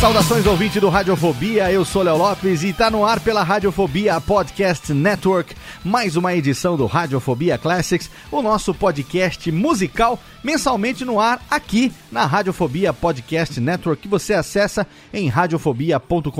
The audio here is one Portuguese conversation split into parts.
Saudações ouvinte do Radiofobia, eu sou Léo Lopes e tá no ar pela Radiofobia Podcast Network, mais uma edição do Radiofobia Classics, o nosso podcast musical mensalmente no ar aqui na Radiofobia Podcast Network, que você acessa em radiofobia.com.br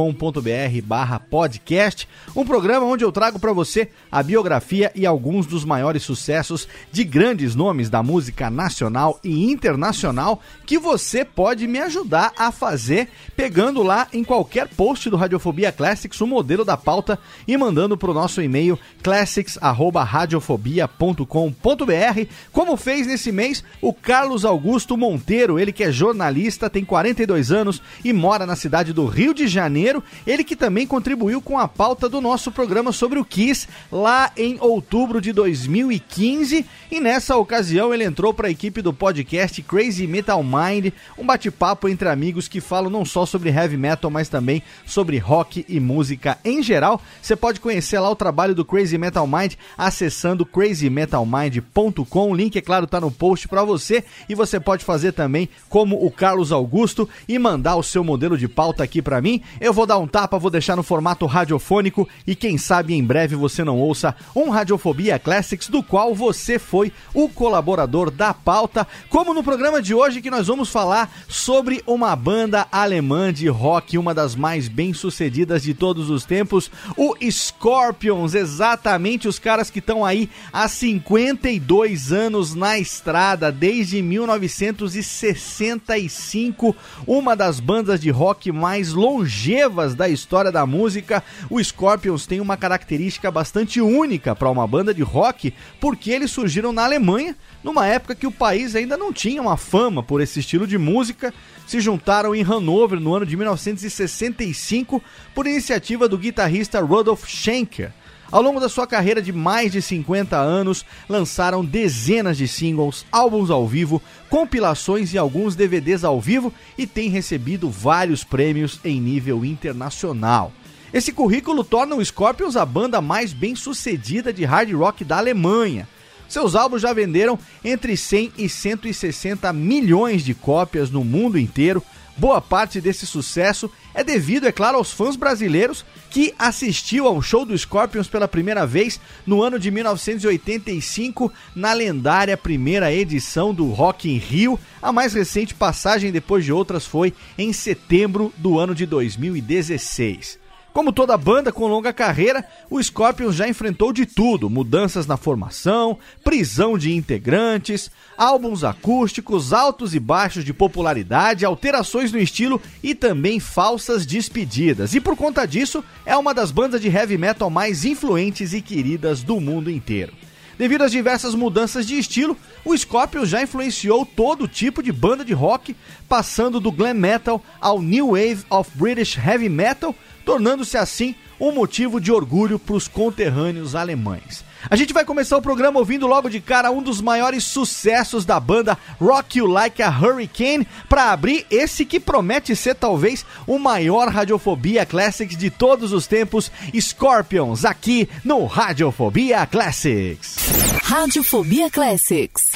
barra podcast, um programa onde eu trago para você a biografia e alguns dos maiores sucessos de grandes nomes da música nacional e internacional que você pode me ajudar a fazer pegando lá em qualquer post do Radiofobia Classics o modelo da pauta e mandando para o nosso e-mail classics@radiofobia.com.br, como fez nesse mês o Carlos Augusto Monteiro, ele que é jornalista, tem 42 anos e mora na cidade do Rio de Janeiro, ele que também contribuiu com a pauta do nosso programa sobre o Kiss lá em outubro de 2015 e nessa ocasião ele entrou para a equipe do podcast Crazy Metal Mind, um bate-papo entre amigos que falam não só sobre heavy metal, mas também sobre rock e música em geral. Você pode conhecer lá o trabalho do Crazy Metal Mind acessando crazymetalmind.com. O link, é claro, tá no post para você e você pode fazer também como o Carlos Augusto e mandar o seu modelo de pauta aqui para mim. Eu vou dar um tapa, vou deixar no formato radiofônico e quem sabe em breve você não ouça um Radiofobia Classics do qual você foi o colaborador da pauta, como no programa de hoje que nós vamos falar sobre uma banda alemã de rock, uma das mais bem-sucedidas de todos os tempos, o Scorpions, exatamente os caras que estão aí há 52 anos na estrada, desde 1965, uma das bandas de rock mais longevas da história da música. O Scorpions tem uma característica bastante única para uma banda de rock, porque eles surgiram na Alemanha, numa época que o país ainda não tinha uma fama por esse estilo de música se juntaram em Hanover no ano de 1965 por iniciativa do guitarrista Rudolf Schenker. Ao longo da sua carreira de mais de 50 anos, lançaram dezenas de singles, álbuns ao vivo, compilações e alguns DVDs ao vivo e têm recebido vários prêmios em nível internacional. Esse currículo torna o Scorpions a banda mais bem sucedida de hard rock da Alemanha. Seus álbuns já venderam entre 100 e 160 milhões de cópias no mundo inteiro. Boa parte desse sucesso é devido, é claro, aos fãs brasileiros que assistiu ao show do Scorpions pela primeira vez no ano de 1985 na lendária primeira edição do Rock in Rio. A mais recente passagem depois de outras foi em setembro do ano de 2016. Como toda banda com longa carreira, o Scorpions já enfrentou de tudo: mudanças na formação, prisão de integrantes, álbuns acústicos, altos e baixos de popularidade, alterações no estilo e também falsas despedidas. E por conta disso, é uma das bandas de heavy metal mais influentes e queridas do mundo inteiro. Devido às diversas mudanças de estilo, o Scorpions já influenciou todo tipo de banda de rock, passando do glam metal ao new wave of British heavy metal tornando-se assim um motivo de orgulho para os conterrâneos alemães. A gente vai começar o programa ouvindo logo de cara um dos maiores sucessos da banda Rock You Like a Hurricane para abrir esse que promete ser talvez o maior Radiofobia Classics de todos os tempos, Scorpions, aqui no Radiofobia Classics. Radiofobia Classics.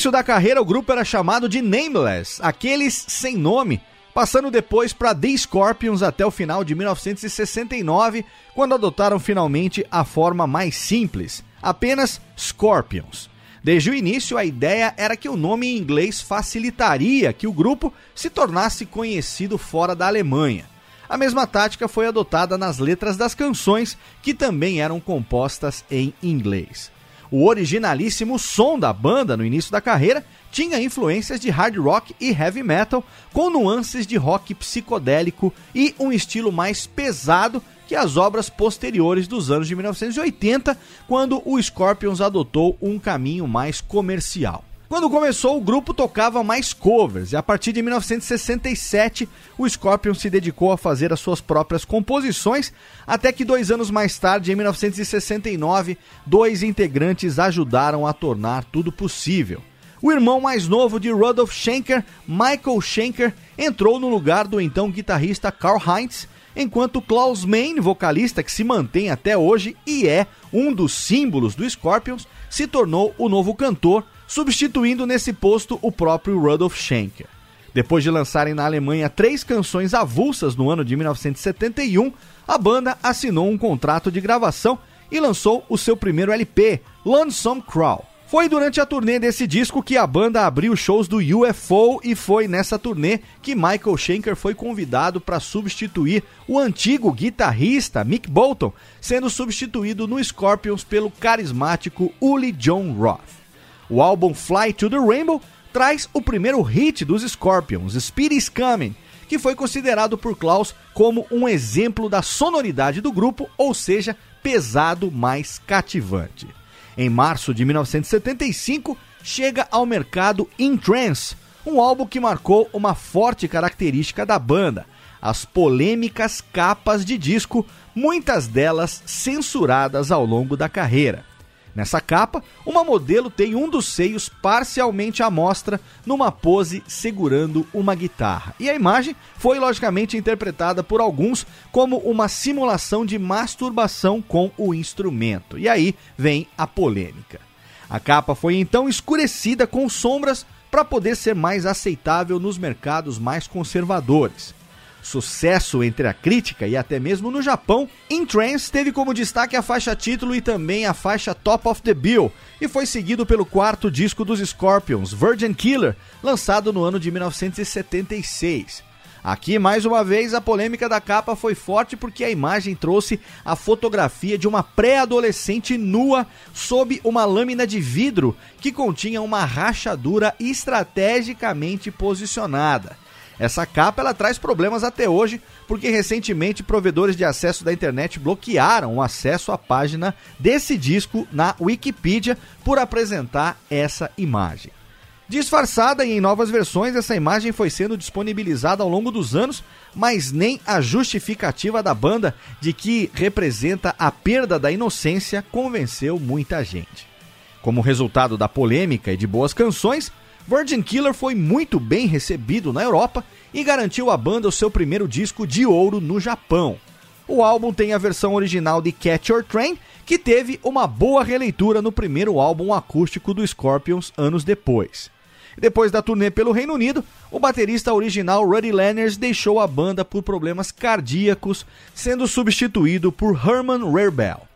Início da carreira, o grupo era chamado de Nameless, aqueles sem nome, passando depois para The Scorpions até o final de 1969, quando adotaram finalmente a forma mais simples, apenas Scorpions. Desde o início, a ideia era que o nome em inglês facilitaria que o grupo se tornasse conhecido fora da Alemanha. A mesma tática foi adotada nas letras das canções, que também eram compostas em inglês. O originalíssimo som da banda no início da carreira tinha influências de hard rock e heavy metal, com nuances de rock psicodélico e um estilo mais pesado que as obras posteriores dos anos de 1980, quando o Scorpions adotou um caminho mais comercial. Quando começou, o grupo tocava mais covers, e a partir de 1967, o Scorpion se dedicou a fazer as suas próprias composições, até que dois anos mais tarde, em 1969, dois integrantes ajudaram a tornar tudo possível. O irmão mais novo de Rudolf Schenker, Michael Schenker, entrou no lugar do então guitarrista Karl Heinz, enquanto Klaus Main, vocalista que se mantém até hoje e é um dos símbolos do Scorpions, se tornou o novo cantor substituindo nesse posto o próprio Rudolf Schenker. Depois de lançarem na Alemanha três canções avulsas no ano de 1971, a banda assinou um contrato de gravação e lançou o seu primeiro LP, Lonesome Crawl. Foi durante a turnê desse disco que a banda abriu shows do UFO e foi nessa turnê que Michael Schenker foi convidado para substituir o antigo guitarrista Mick Bolton, sendo substituído no Scorpions pelo carismático Uli John Roth. O álbum Fly to the Rainbow traz o primeiro hit dos Scorpions, Speed is Coming, que foi considerado por Klaus como um exemplo da sonoridade do grupo, ou seja, pesado mais cativante. Em março de 1975, chega ao mercado In Trance, um álbum que marcou uma forte característica da banda: as polêmicas capas de disco, muitas delas censuradas ao longo da carreira. Nessa capa, uma modelo tem um dos seios parcialmente à mostra numa pose segurando uma guitarra. E a imagem foi logicamente interpretada por alguns como uma simulação de masturbação com o instrumento. E aí vem a polêmica. A capa foi então escurecida com sombras para poder ser mais aceitável nos mercados mais conservadores sucesso entre a crítica e até mesmo no Japão, In Trance teve como destaque a faixa título e também a faixa Top of the Bill, e foi seguido pelo quarto disco dos Scorpions, Virgin Killer, lançado no ano de 1976. Aqui, mais uma vez, a polêmica da capa foi forte porque a imagem trouxe a fotografia de uma pré-adolescente nua sob uma lâmina de vidro que continha uma rachadura estrategicamente posicionada. Essa capa ela traz problemas até hoje, porque recentemente provedores de acesso da internet bloquearam o acesso à página desse disco na Wikipedia por apresentar essa imagem. Disfarçada e em novas versões, essa imagem foi sendo disponibilizada ao longo dos anos, mas nem a justificativa da banda de que representa a perda da inocência convenceu muita gente. Como resultado da polêmica e de boas canções, Virgin Killer foi muito bem recebido na Europa e garantiu à banda o seu primeiro disco de ouro no Japão. O álbum tem a versão original de Catch Your Train, que teve uma boa releitura no primeiro álbum acústico do Scorpions anos depois. Depois da turnê pelo Reino Unido, o baterista original Ruddy Lanners deixou a banda por problemas cardíacos, sendo substituído por Herman Rarebell.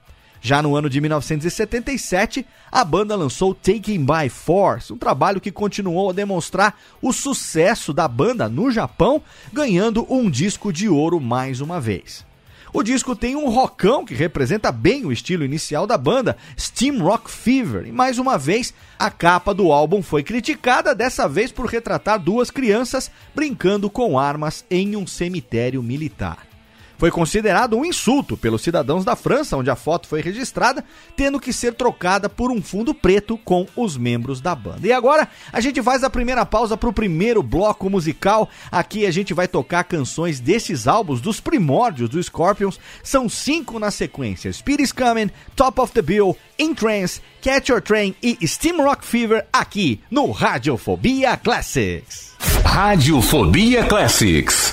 Já no ano de 1977, a banda lançou Taking by Force, um trabalho que continuou a demonstrar o sucesso da banda no Japão, ganhando um disco de ouro mais uma vez. O disco tem um rockão que representa bem o estilo inicial da banda, Steam Rock Fever, e mais uma vez a capa do álbum foi criticada, dessa vez por retratar duas crianças brincando com armas em um cemitério militar foi considerado um insulto pelos cidadãos da França, onde a foto foi registrada, tendo que ser trocada por um fundo preto com os membros da banda. E agora a gente faz a primeira pausa para o primeiro bloco musical. Aqui a gente vai tocar canções desses álbuns, dos primórdios do Scorpions. São cinco na sequência: Speed is Coming, Top of the Bill, In Trance, Catch Your Train e Steam Rock Fever aqui no Radiofobia Classics. Radiofobia Classics.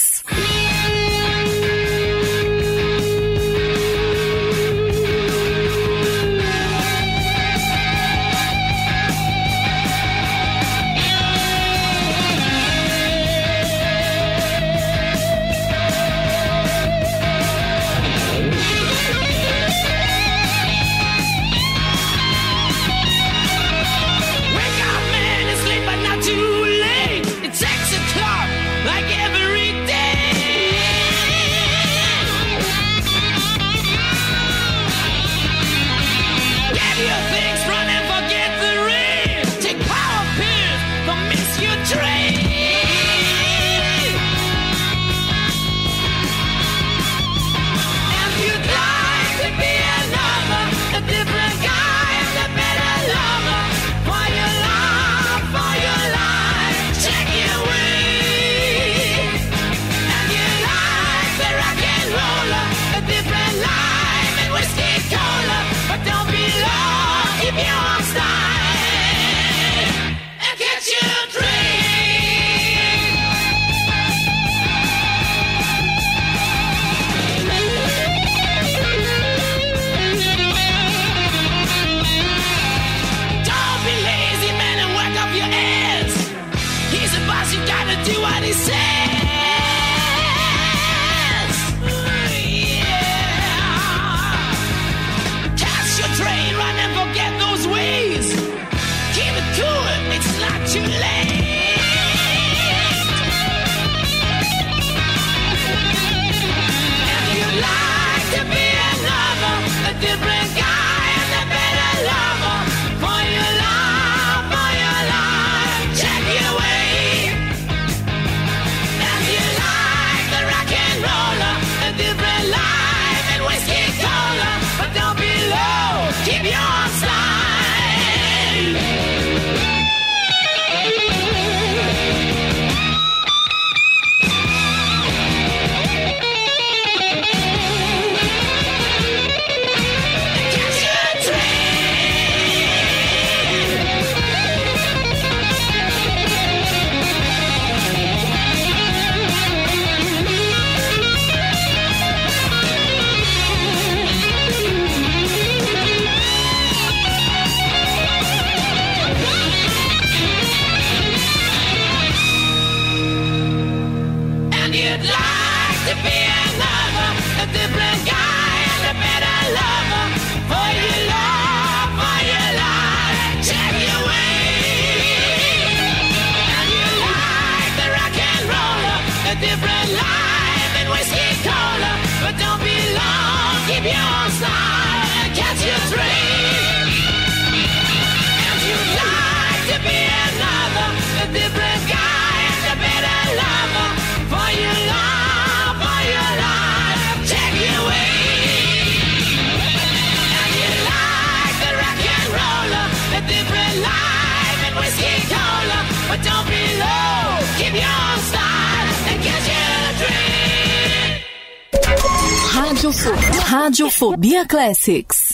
Radiofobia Classics.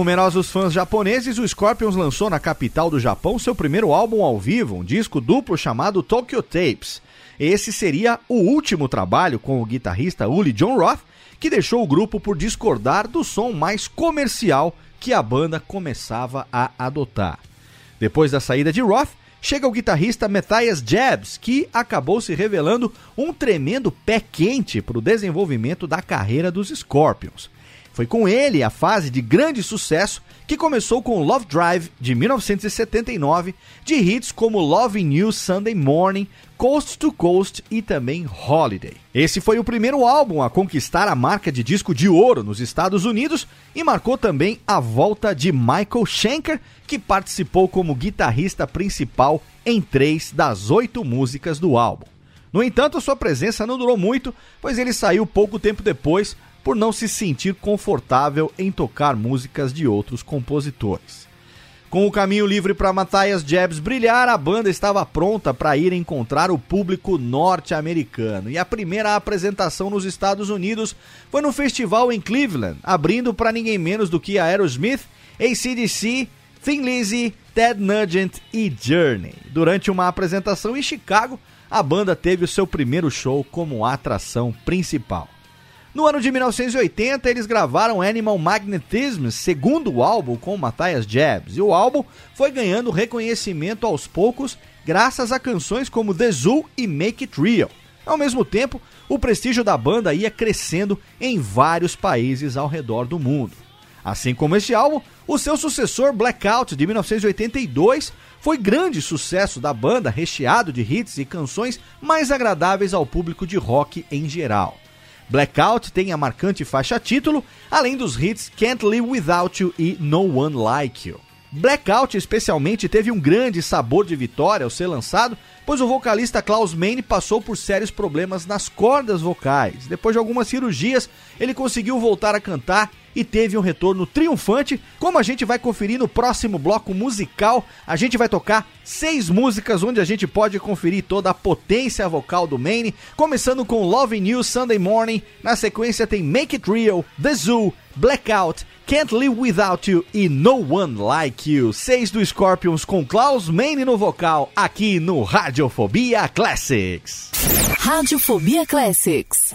Numerosos fãs japoneses, o Scorpions lançou na capital do Japão seu primeiro álbum ao vivo, um disco duplo chamado Tokyo Tapes. Esse seria o último trabalho com o guitarrista Uli John Roth, que deixou o grupo por discordar do som mais comercial que a banda começava a adotar. Depois da saída de Roth, chega o guitarrista Matthias Jabs, que acabou se revelando um tremendo pé quente para o desenvolvimento da carreira dos Scorpions. Foi com ele a fase de grande sucesso que começou com Love Drive de 1979, de hits como Love You Sunday Morning, Coast to Coast e também Holiday. Esse foi o primeiro álbum a conquistar a marca de disco de ouro nos Estados Unidos e marcou também a volta de Michael Schenker, que participou como guitarrista principal em três das oito músicas do álbum. No entanto, sua presença não durou muito, pois ele saiu pouco tempo depois por não se sentir confortável em tocar músicas de outros compositores. Com o caminho livre para Matthias Jebs brilhar, a banda estava pronta para ir encontrar o público norte-americano. E a primeira apresentação nos Estados Unidos foi no festival em Cleveland, abrindo para ninguém menos do que Aerosmith, ACDC, Thin Lizzy, Ted Nugent e Journey. Durante uma apresentação em Chicago, a banda teve o seu primeiro show como atração principal. No ano de 1980, eles gravaram Animal Magnetism, segundo álbum com Matthias Jabs, e o álbum foi ganhando reconhecimento aos poucos graças a canções como The Zoo e Make It Real. Ao mesmo tempo, o prestígio da banda ia crescendo em vários países ao redor do mundo. Assim como este álbum, o seu sucessor Blackout de 1982 foi grande sucesso da banda, recheado de hits e canções mais agradáveis ao público de rock em geral. Blackout tem a marcante faixa título, além dos hits Can't Live Without You e No One Like You. Blackout especialmente teve um grande sabor de vitória ao ser lançado, pois o vocalista Klaus Meine passou por sérios problemas nas cordas vocais. Depois de algumas cirurgias, ele conseguiu voltar a cantar e teve um retorno triunfante, como a gente vai conferir no próximo bloco musical. A gente vai tocar seis músicas onde a gente pode conferir toda a potência vocal do Maine, começando com Loving You Sunday Morning, na sequência tem Make It Real, The Zoo, Blackout, Can't Live Without You e No One Like You. Seis do Scorpions com Klaus Maine no vocal, aqui no Radiofobia Classics. Radiofobia Classics.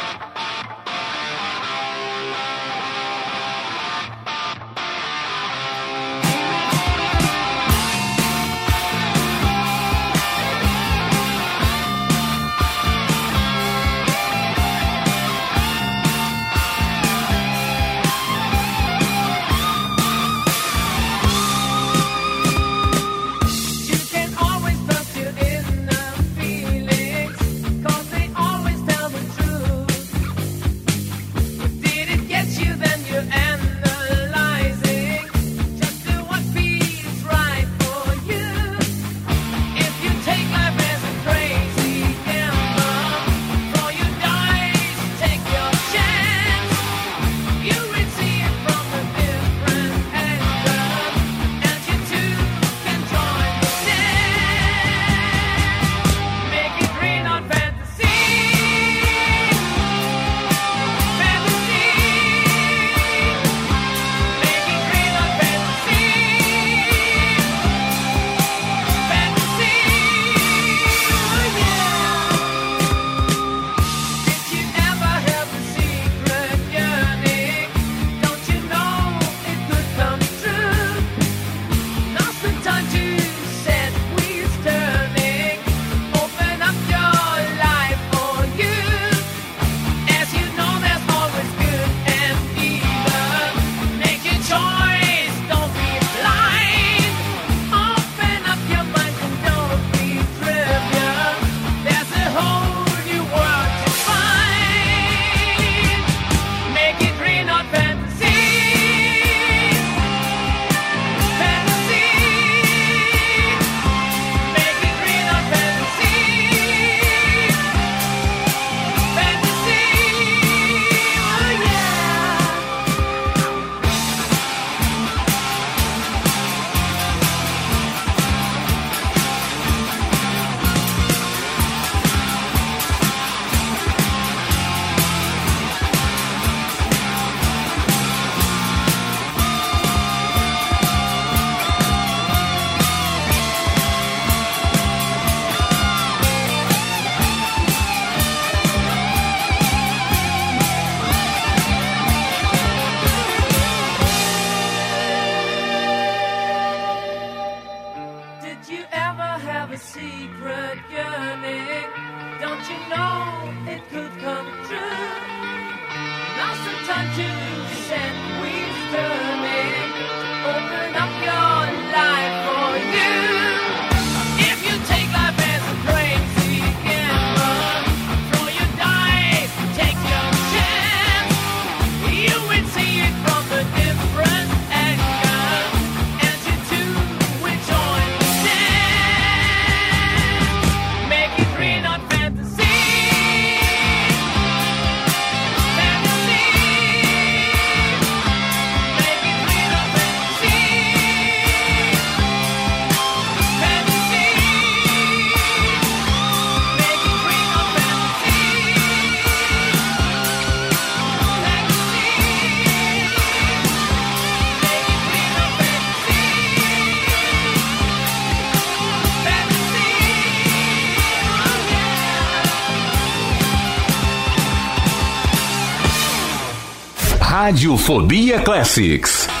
Radiofobia Classics.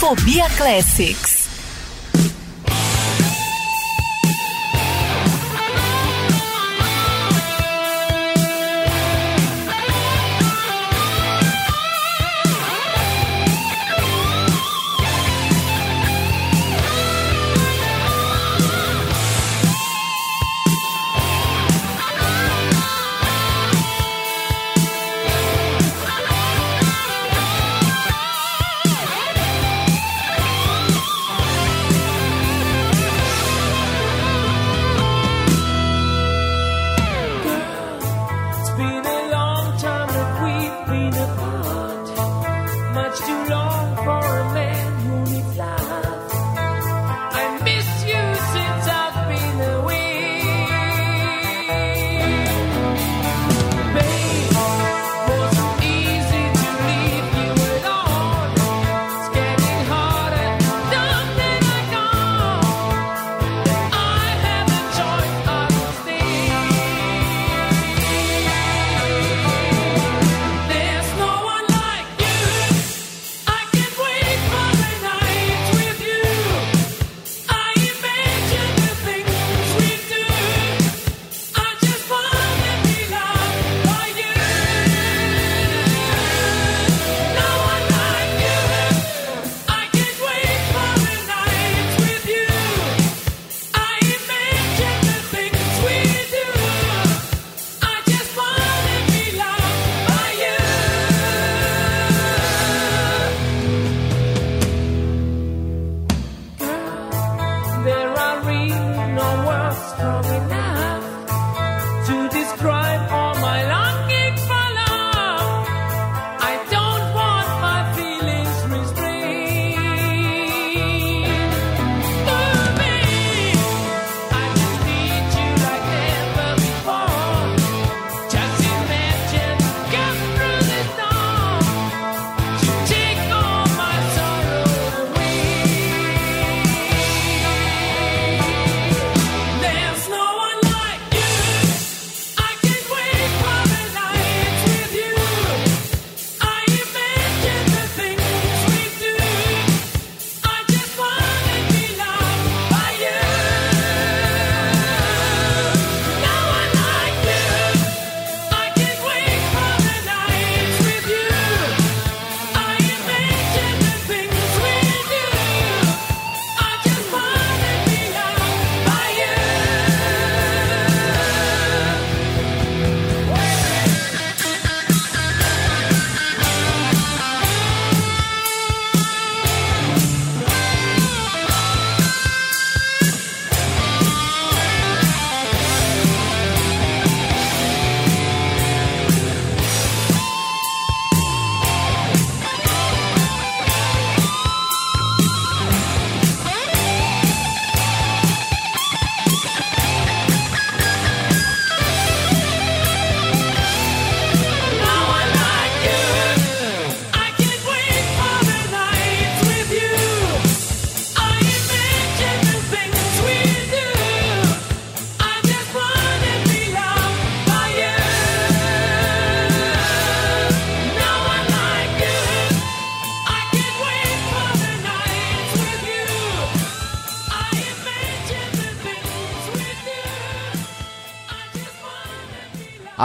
Fobia Classics.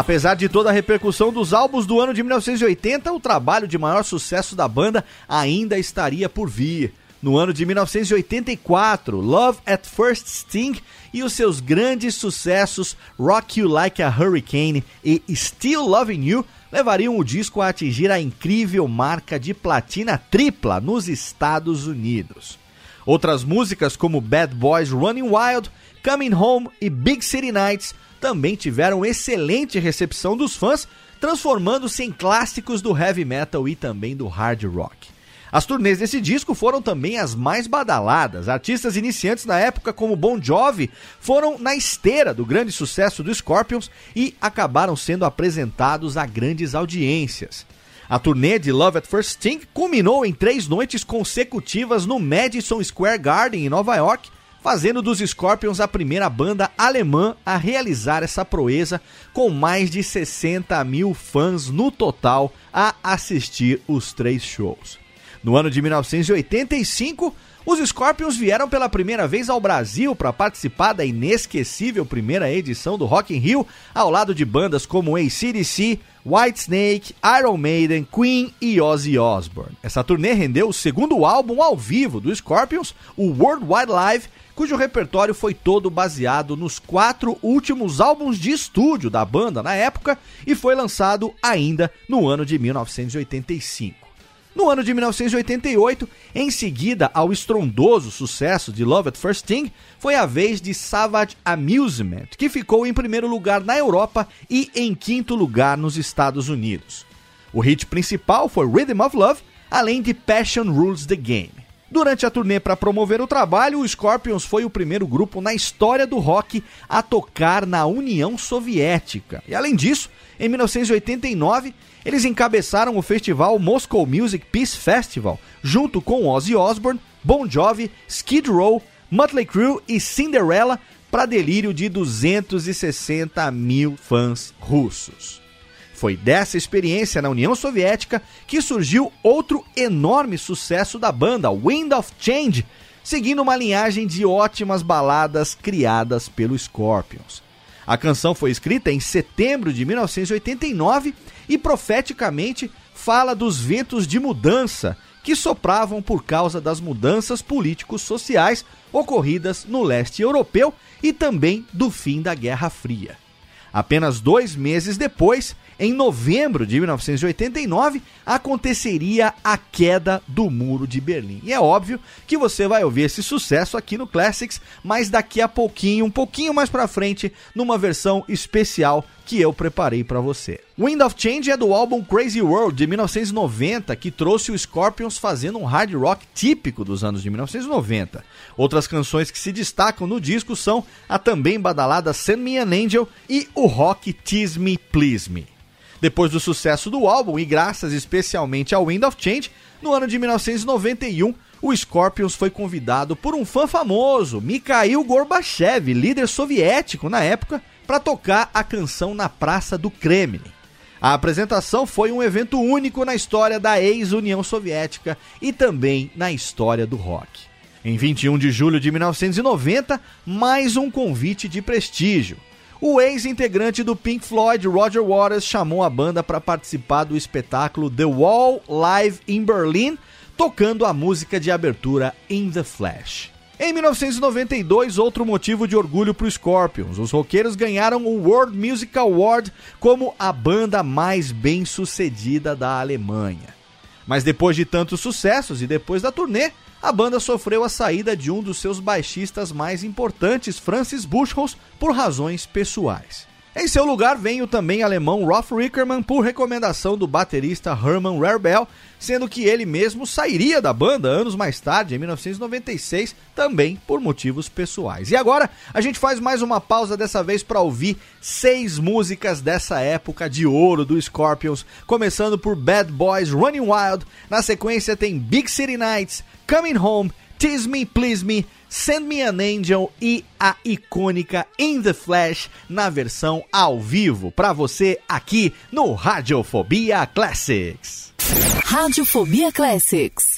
Apesar de toda a repercussão dos álbuns do ano de 1980, o trabalho de maior sucesso da banda ainda estaria por vir. No ano de 1984, Love at First Sting e os seus grandes sucessos Rock You Like a Hurricane e Still Loving You levariam o disco a atingir a incrível marca de platina tripla nos Estados Unidos. Outras músicas como Bad Boys Running Wild, Coming Home e Big City Nights também tiveram excelente recepção dos fãs, transformando-se em clássicos do heavy metal e também do hard rock. As turnês desse disco foram também as mais badaladas. Artistas iniciantes na época, como Bon Jovi, foram na esteira do grande sucesso do Scorpions e acabaram sendo apresentados a grandes audiências. A turnê de Love at First Sting culminou em três noites consecutivas no Madison Square Garden, em Nova York, fazendo dos Scorpions a primeira banda alemã a realizar essa proeza, com mais de 60 mil fãs no total a assistir os três shows. No ano de 1985, os Scorpions vieram pela primeira vez ao Brasil para participar da inesquecível primeira edição do Rock in Rio, ao lado de bandas como AC/DC, Whitesnake, Iron Maiden, Queen e Ozzy Osbourne. Essa turnê rendeu o segundo álbum ao vivo do Scorpions, o World Wide Live, cujo repertório foi todo baseado nos quatro últimos álbuns de estúdio da banda na época e foi lançado ainda no ano de 1985. No ano de 1988, em seguida ao estrondoso sucesso de Love at First Sting, foi a vez de Savage Amusement, que ficou em primeiro lugar na Europa e em quinto lugar nos Estados Unidos. O hit principal foi Rhythm of Love, além de Passion Rules the Game. Durante a turnê para promover o trabalho, o Scorpions foi o primeiro grupo na história do rock a tocar na União Soviética. E além disso, em 1989, eles encabeçaram o festival Moscow Music Peace Festival, junto com Ozzy Osbourne, Bon Jovi, Skid Row, Mötley Crüe e Cinderella, para delírio de 260 mil fãs russos. Foi dessa experiência na União Soviética que surgiu outro enorme sucesso da banda, Wind of Change, seguindo uma linhagem de ótimas baladas criadas pelo Scorpions. A canção foi escrita em setembro de 1989 e profeticamente fala dos ventos de mudança que sopravam por causa das mudanças políticos sociais ocorridas no leste europeu e também do fim da Guerra Fria. Apenas dois meses depois, em novembro de 1989, aconteceria a queda do Muro de Berlim. E é óbvio que você vai ouvir esse sucesso aqui no Classics, mas daqui a pouquinho, um pouquinho mais pra frente, numa versão especial que eu preparei para você. Wind of Change é do álbum Crazy World de 1990, que trouxe o Scorpions fazendo um hard rock típico dos anos de 1990. Outras canções que se destacam no disco são a também badalada Send Me an Angel e o rock Tease Me Please Me. Depois do sucesso do álbum e graças especialmente ao Wind of Change, no ano de 1991, o Scorpions foi convidado por um fã famoso, Mikhail Gorbachev, líder soviético na época, para tocar a canção na Praça do Kremlin. A apresentação foi um evento único na história da ex-União Soviética e também na história do rock. Em 21 de julho de 1990, mais um convite de prestígio. O ex-integrante do Pink Floyd, Roger Waters, chamou a banda para participar do espetáculo The Wall Live in Berlin, tocando a música de abertura In the Flash. Em 1992, outro motivo de orgulho para os Scorpions. Os roqueiros ganharam o World Music Award como a banda mais bem sucedida da Alemanha. Mas depois de tantos sucessos e depois da turnê, a banda sofreu a saída de um dos seus baixistas mais importantes, Francis Buchholz, por razões pessoais. Em seu lugar vem o também alemão Rolf Rickerman por recomendação do baterista Hermann Rarebell, sendo que ele mesmo sairia da banda anos mais tarde, em 1996, também por motivos pessoais. E agora a gente faz mais uma pausa dessa vez para ouvir seis músicas dessa época de ouro do Scorpions, começando por Bad Boys Running Wild, na sequência tem Big City Nights, Coming Home, Tease Me, Please Me, Send Me an Angel e a icônica In the Flash na versão ao vivo para você aqui no Radiofobia Classics. Radiofobia Classics.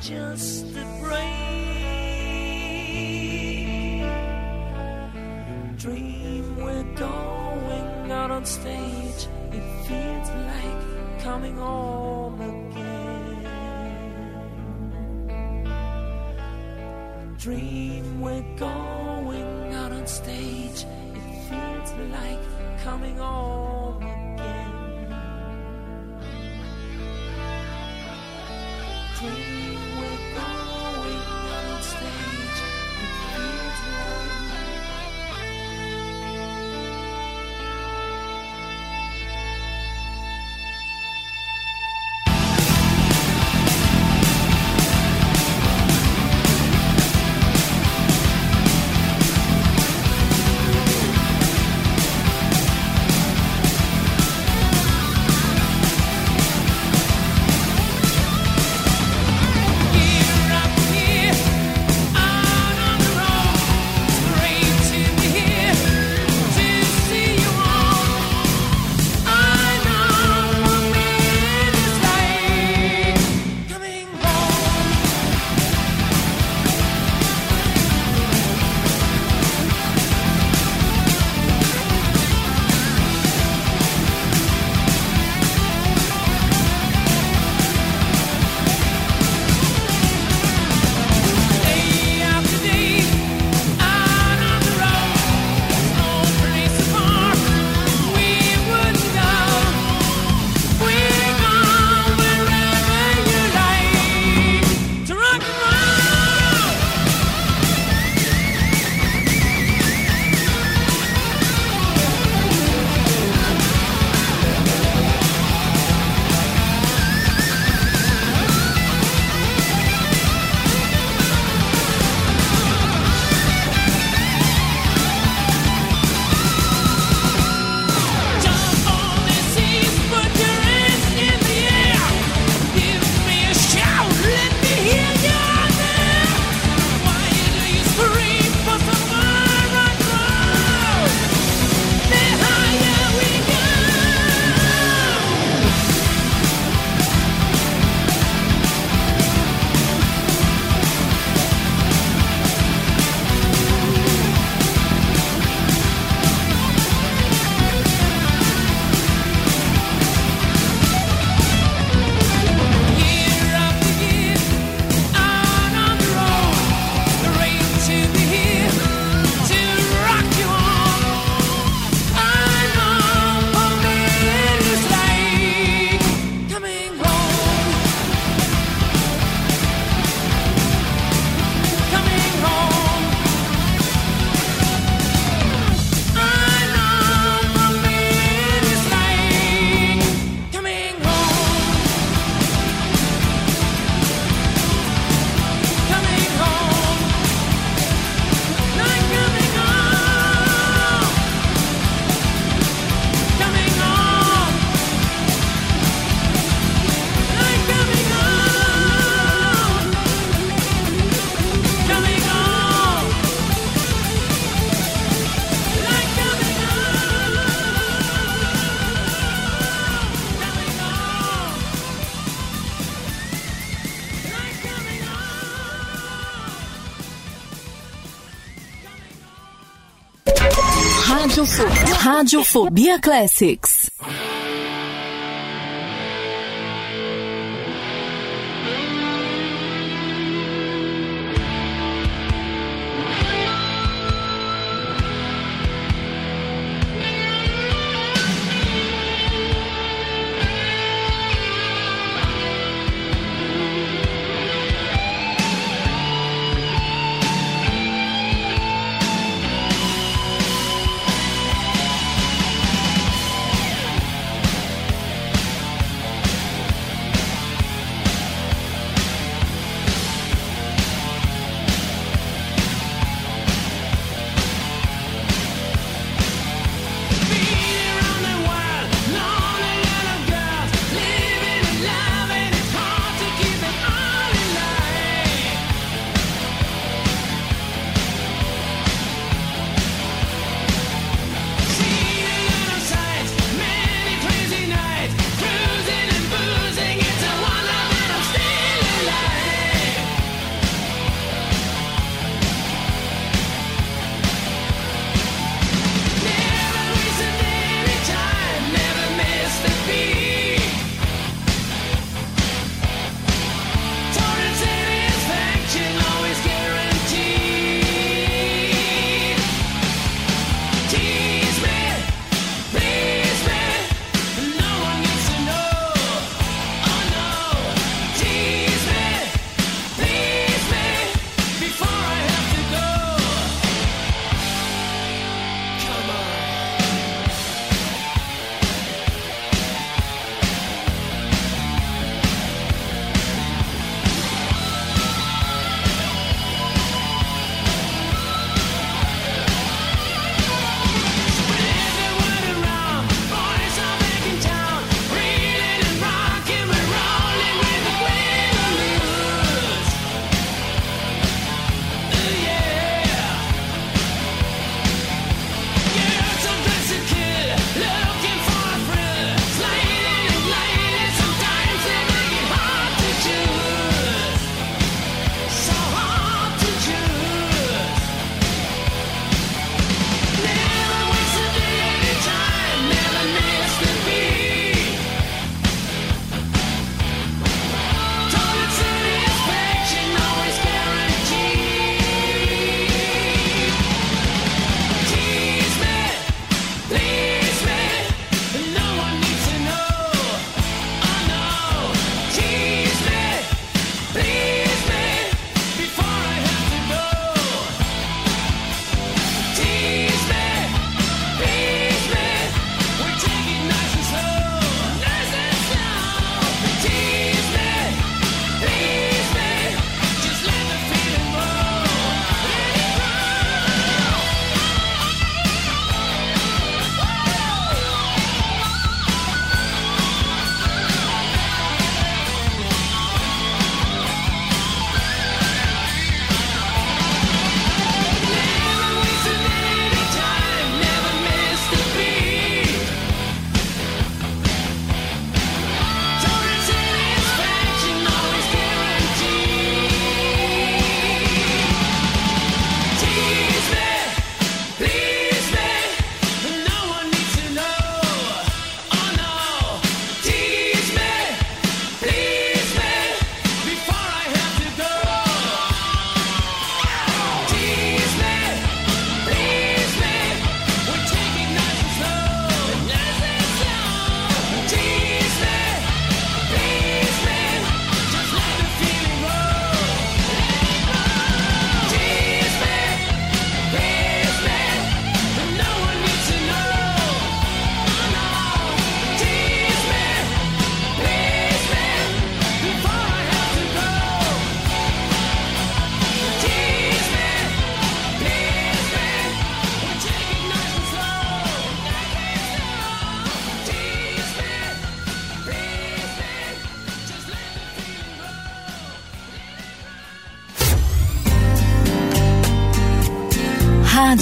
Just a break? Dream we're going out on stage, it feels like coming home again. Dream we're going out on stage, it feels like coming home again. Dream Radiofobia Classics.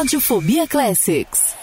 Rádio Fobia Classics.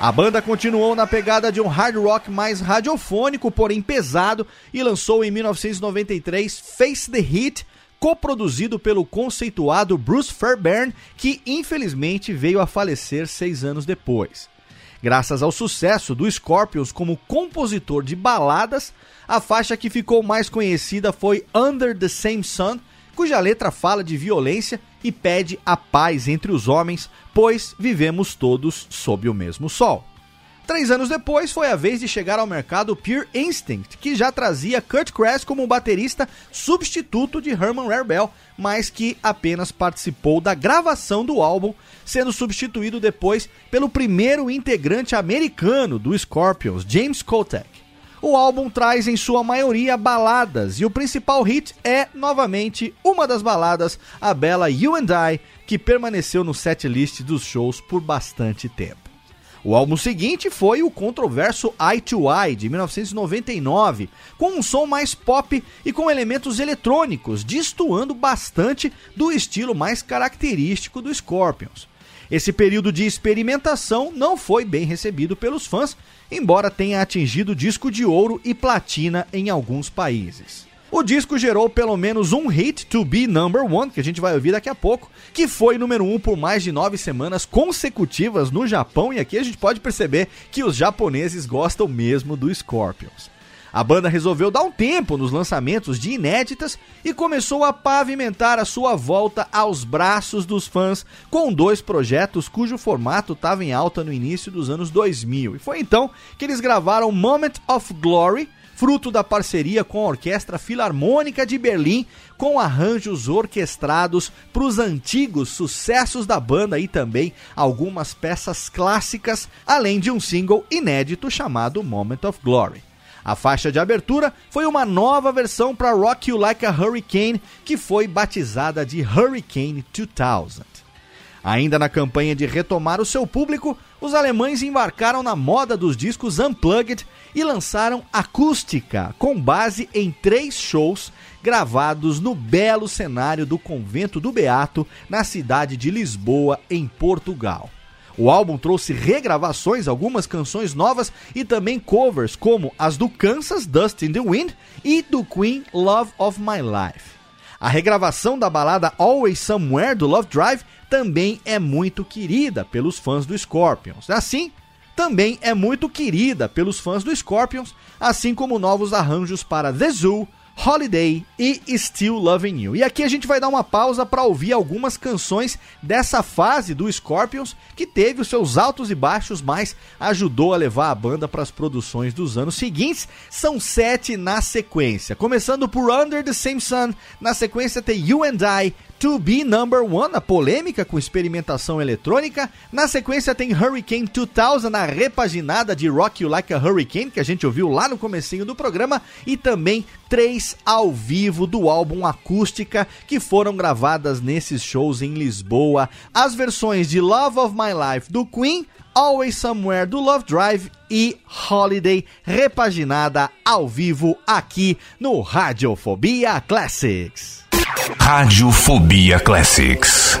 A banda continuou na pegada de um hard rock mais radiofônico, porém pesado, e lançou em 1993 Face the Heat, coproduzido pelo conceituado Bruce Fairbairn, que infelizmente veio a falecer seis anos depois. Graças ao sucesso do Scorpions como compositor de baladas, a faixa que ficou mais conhecida foi Under the Same Sun, cuja letra fala de violência e pede a paz entre os homens, pois vivemos todos sob o mesmo sol. Três anos depois foi a vez de chegar ao mercado Pure Instinct, que já trazia Kurt Kress como baterista substituto de Herman Rarebell, mas que apenas participou da gravação do álbum, sendo substituído depois pelo primeiro integrante americano do Scorpions, James Kotek. O álbum traz em sua maioria baladas e o principal hit é, novamente, uma das baladas, a bela You and I, que permaneceu no setlist dos shows por bastante tempo. O álbum seguinte foi o controverso Eye to Eye, de 1999, com um som mais pop e com elementos eletrônicos, destoando bastante do estilo mais característico do Scorpions. Esse período de experimentação não foi bem recebido pelos fãs, embora tenha atingido disco de ouro e platina em alguns países. O disco gerou pelo menos um hit to be number one, que a gente vai ouvir daqui a pouco, que foi número um por mais de nove semanas consecutivas no Japão, e aqui a gente pode perceber que os japoneses gostam mesmo do Scorpions. A banda resolveu dar um tempo nos lançamentos de inéditas e começou a pavimentar a sua volta aos braços dos fãs com dois projetos cujo formato estava em alta no início dos anos 2000. E foi então que eles gravaram Moment of Glory, fruto da parceria com a Orquestra Filarmônica de Berlim, com arranjos orquestrados para os antigos sucessos da banda e também algumas peças clássicas, além de um single inédito chamado Moment of Glory. A faixa de abertura foi uma nova versão para Rock You Like a Hurricane, que foi batizada de Hurricane 2000. Ainda na campanha de retomar o seu público, os alemães embarcaram na moda dos discos Unplugged e lançaram Acústica, com base em três shows gravados no belo cenário do Convento do Beato, na cidade de Lisboa, em Portugal. O álbum trouxe regravações, algumas canções novas e também covers, como as do Kansas Dust in the Wind e do Queen Love of My Life. A regravação da balada Always Somewhere do Love Drive também é muito querida pelos fãs do Scorpions. Assim, também é muito querida pelos fãs do Scorpions, assim como novos arranjos para The Zoo, Holiday e Still Loving You. E aqui a gente vai dar uma pausa para ouvir algumas canções dessa fase do Scorpions que teve os seus altos e baixos, mas ajudou a levar a banda para as produções dos anos seguintes. São sete na sequência, começando por Under the Same Sun, na sequência tem You and I, To Be Number One, a polêmica com experimentação eletrônica. Na sequência tem Hurricane 2000, a repaginada de Rock You Like a Hurricane, que a gente ouviu lá no comecinho do programa. E também três ao vivo do álbum Acústica que foram gravadas nesses shows em Lisboa. As versões de Love of My Life do Queen, Always Somewhere do Love Drive e Holiday, repaginada ao vivo aqui no Radiofobia Classics. Radiofobia Classics.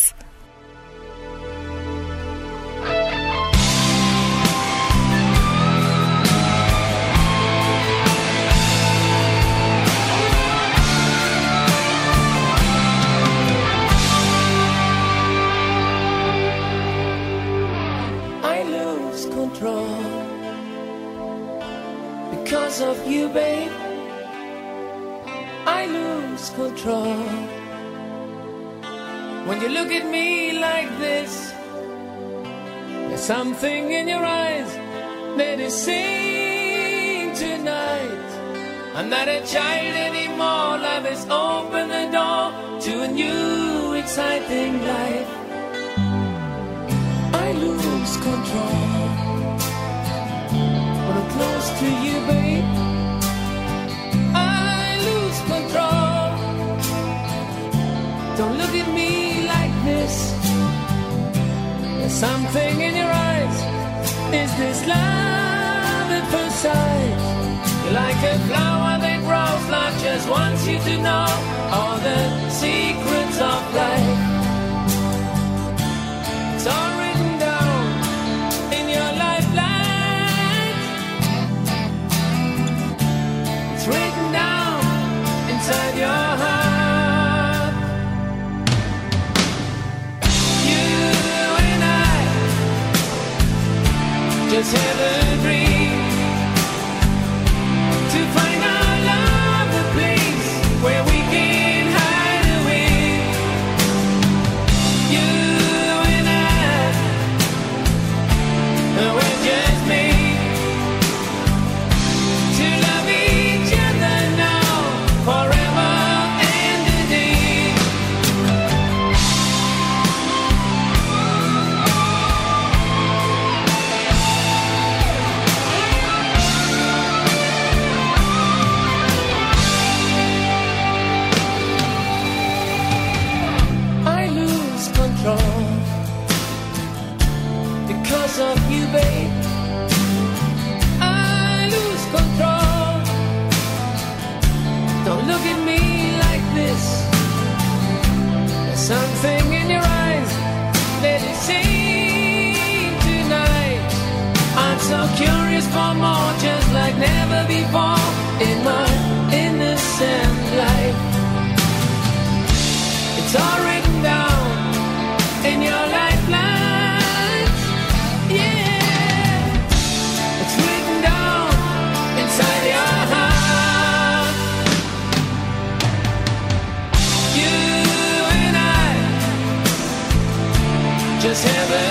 just heaven.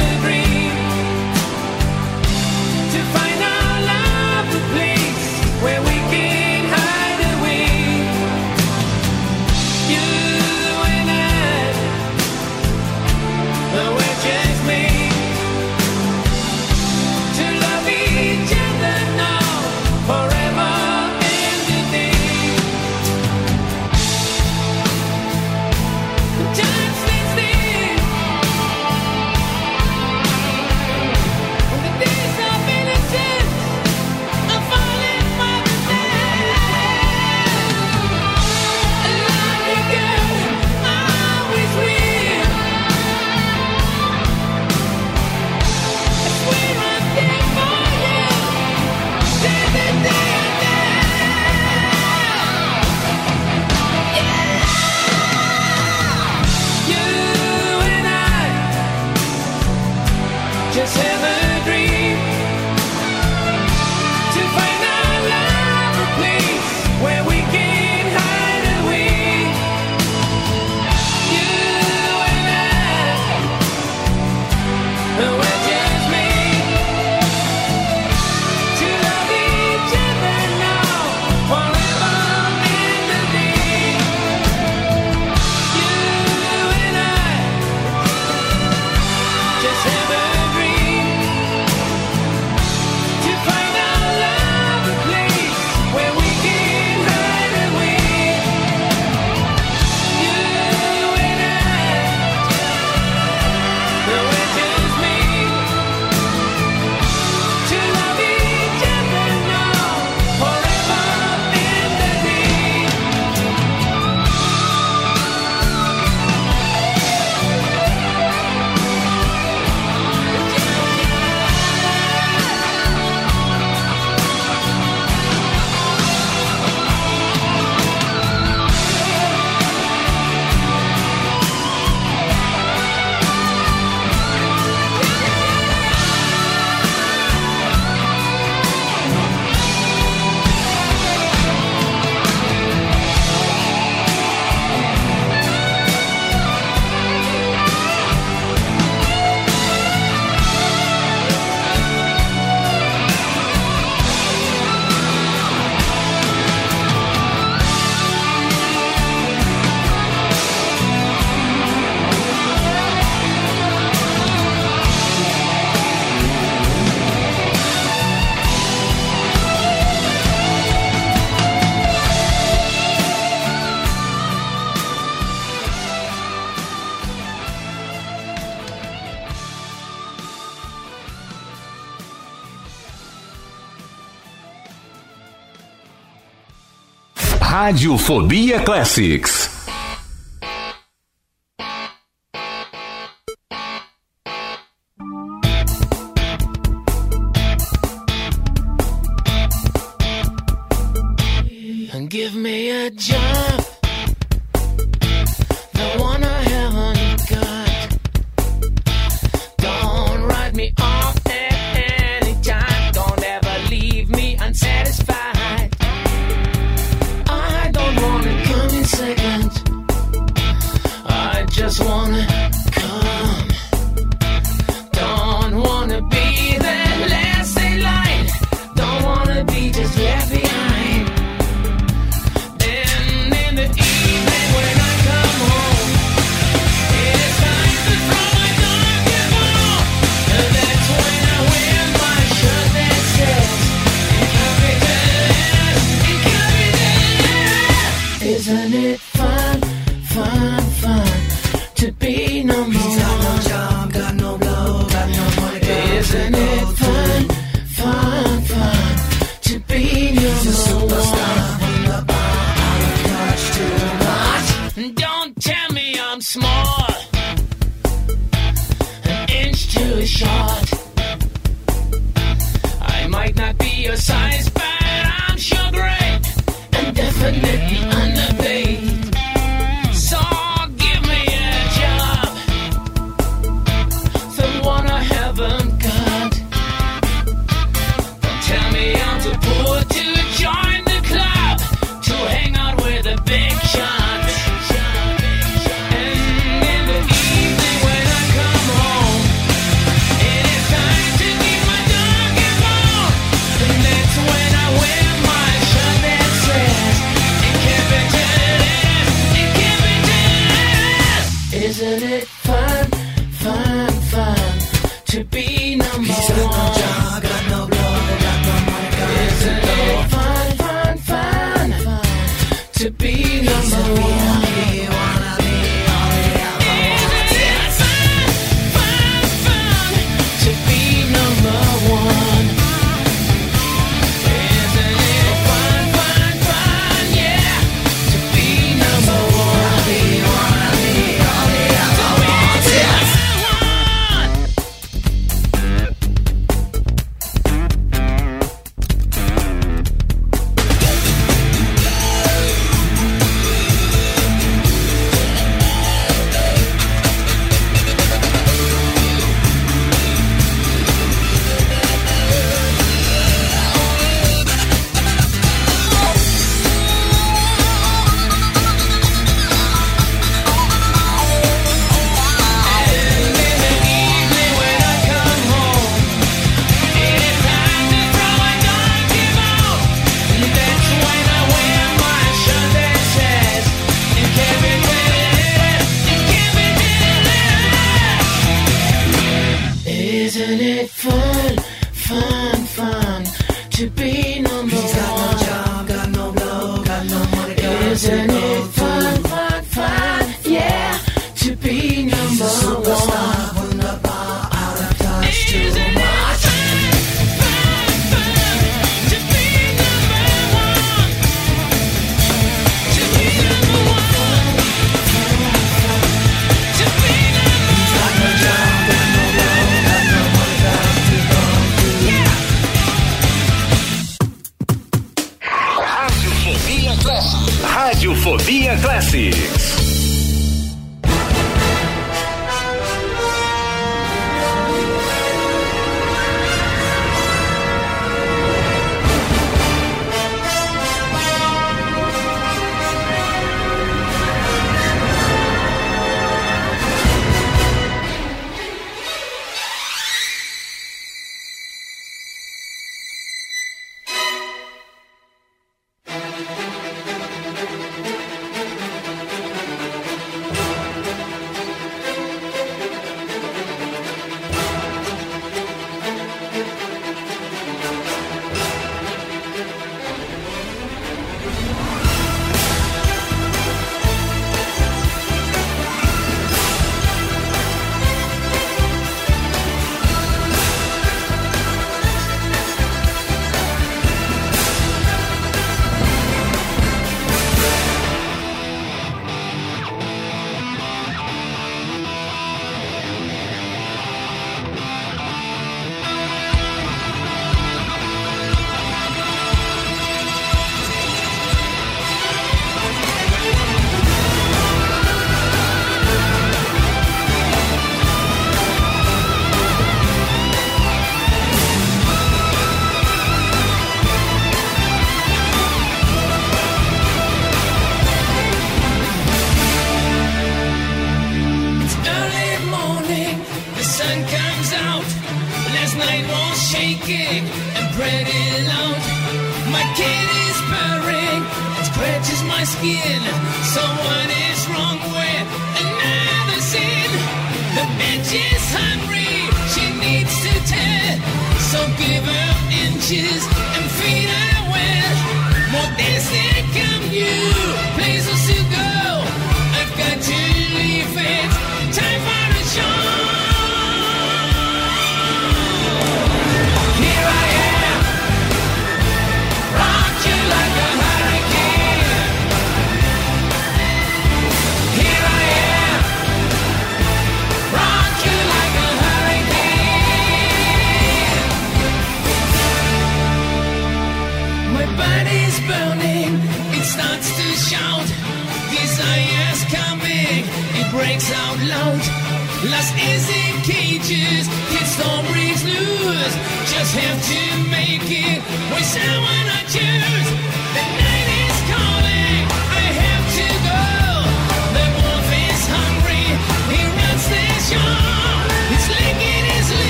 Radiofobia Classics.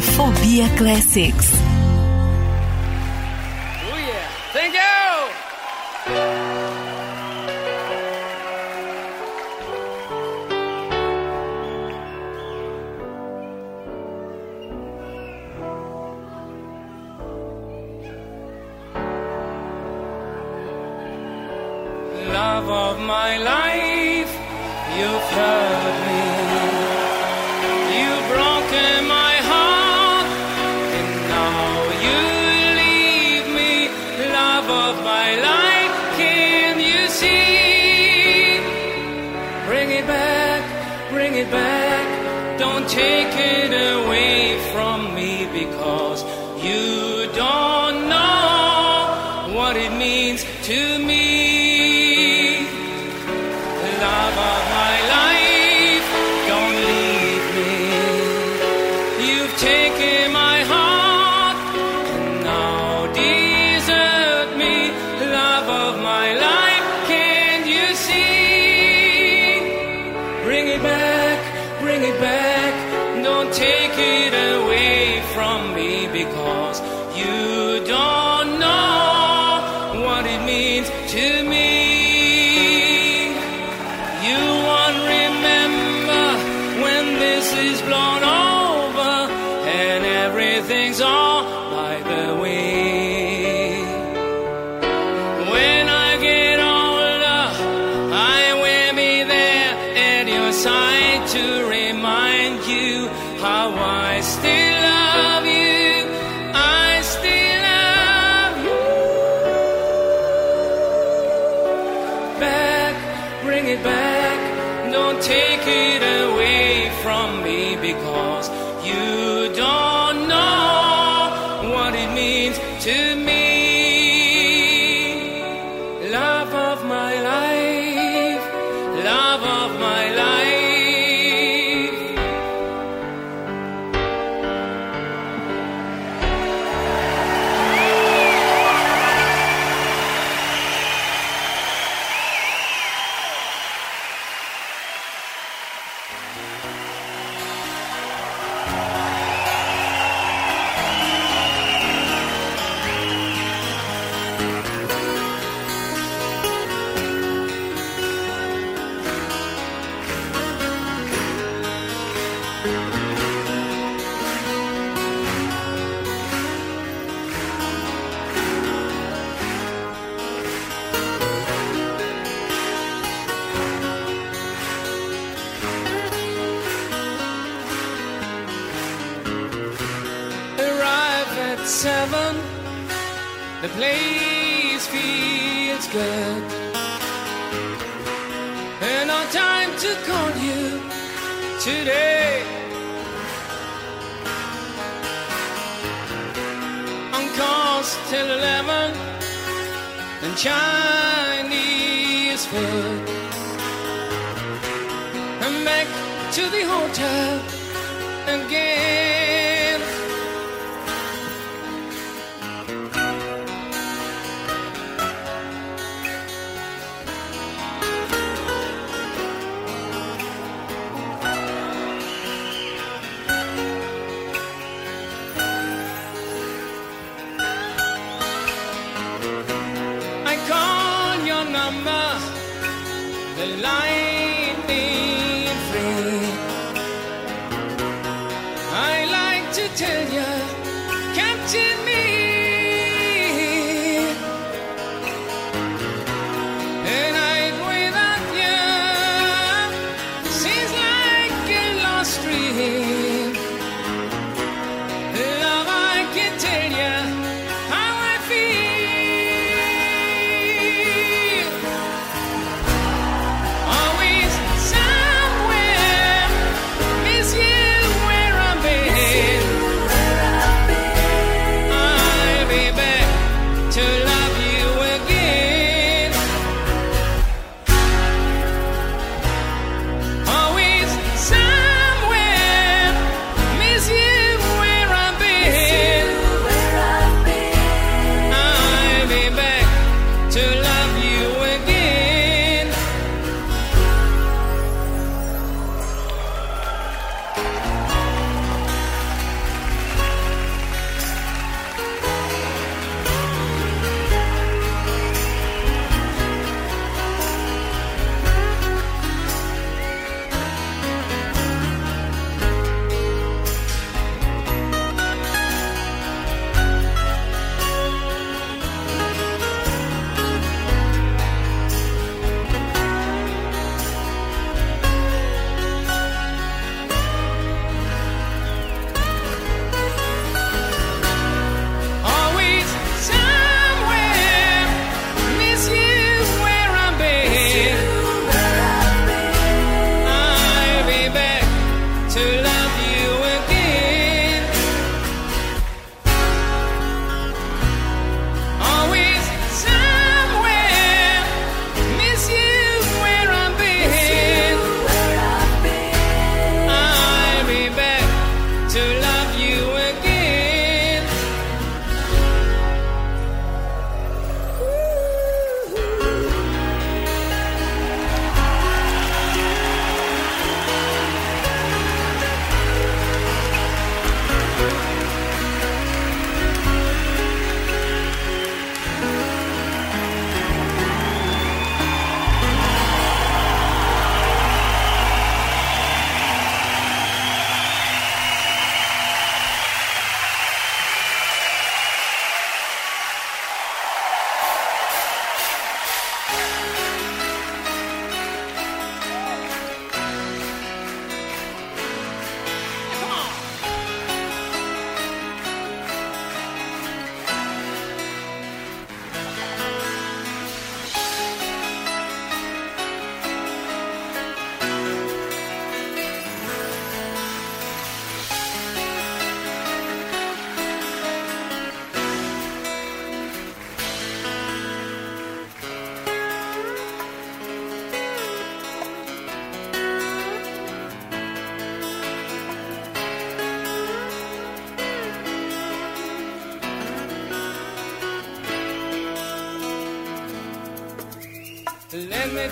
Fobia Classics.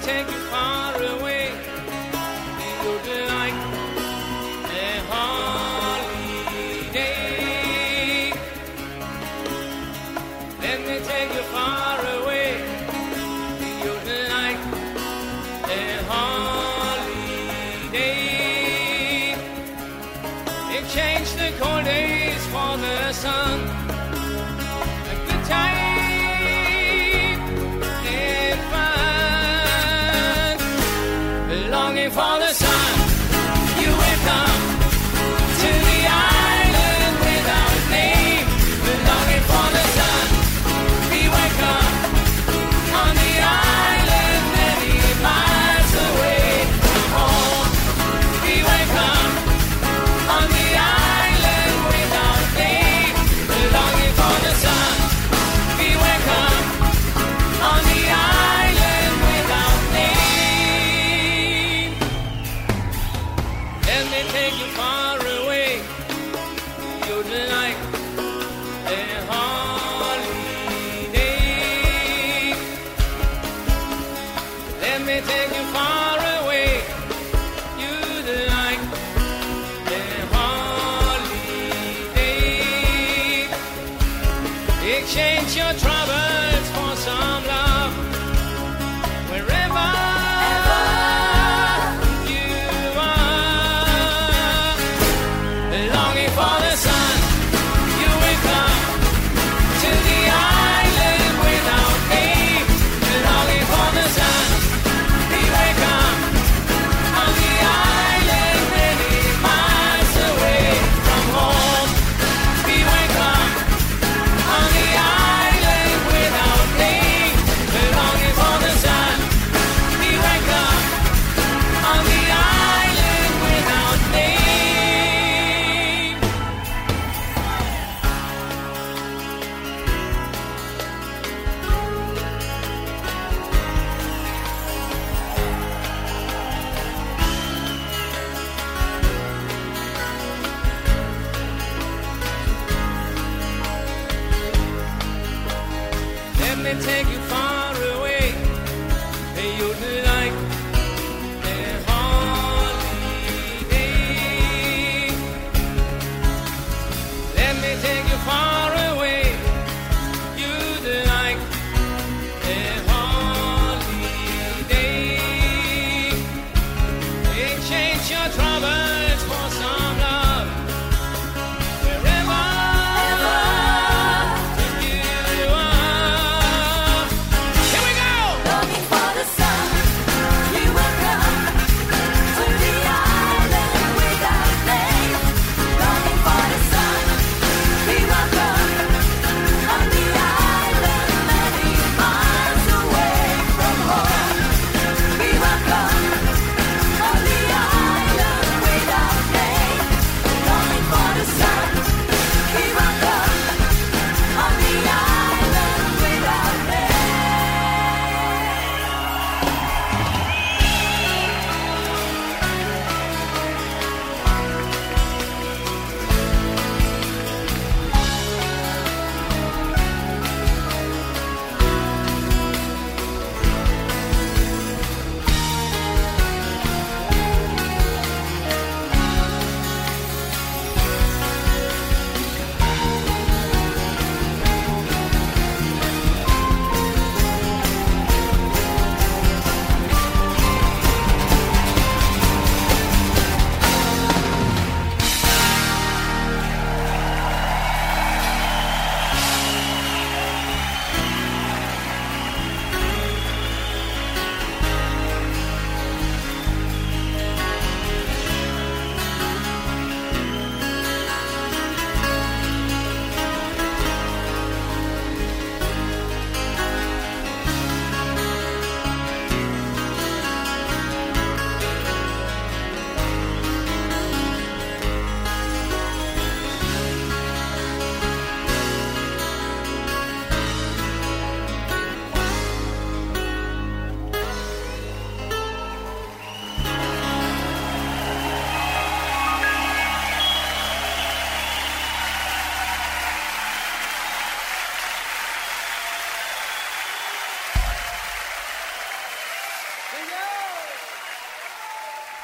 Take me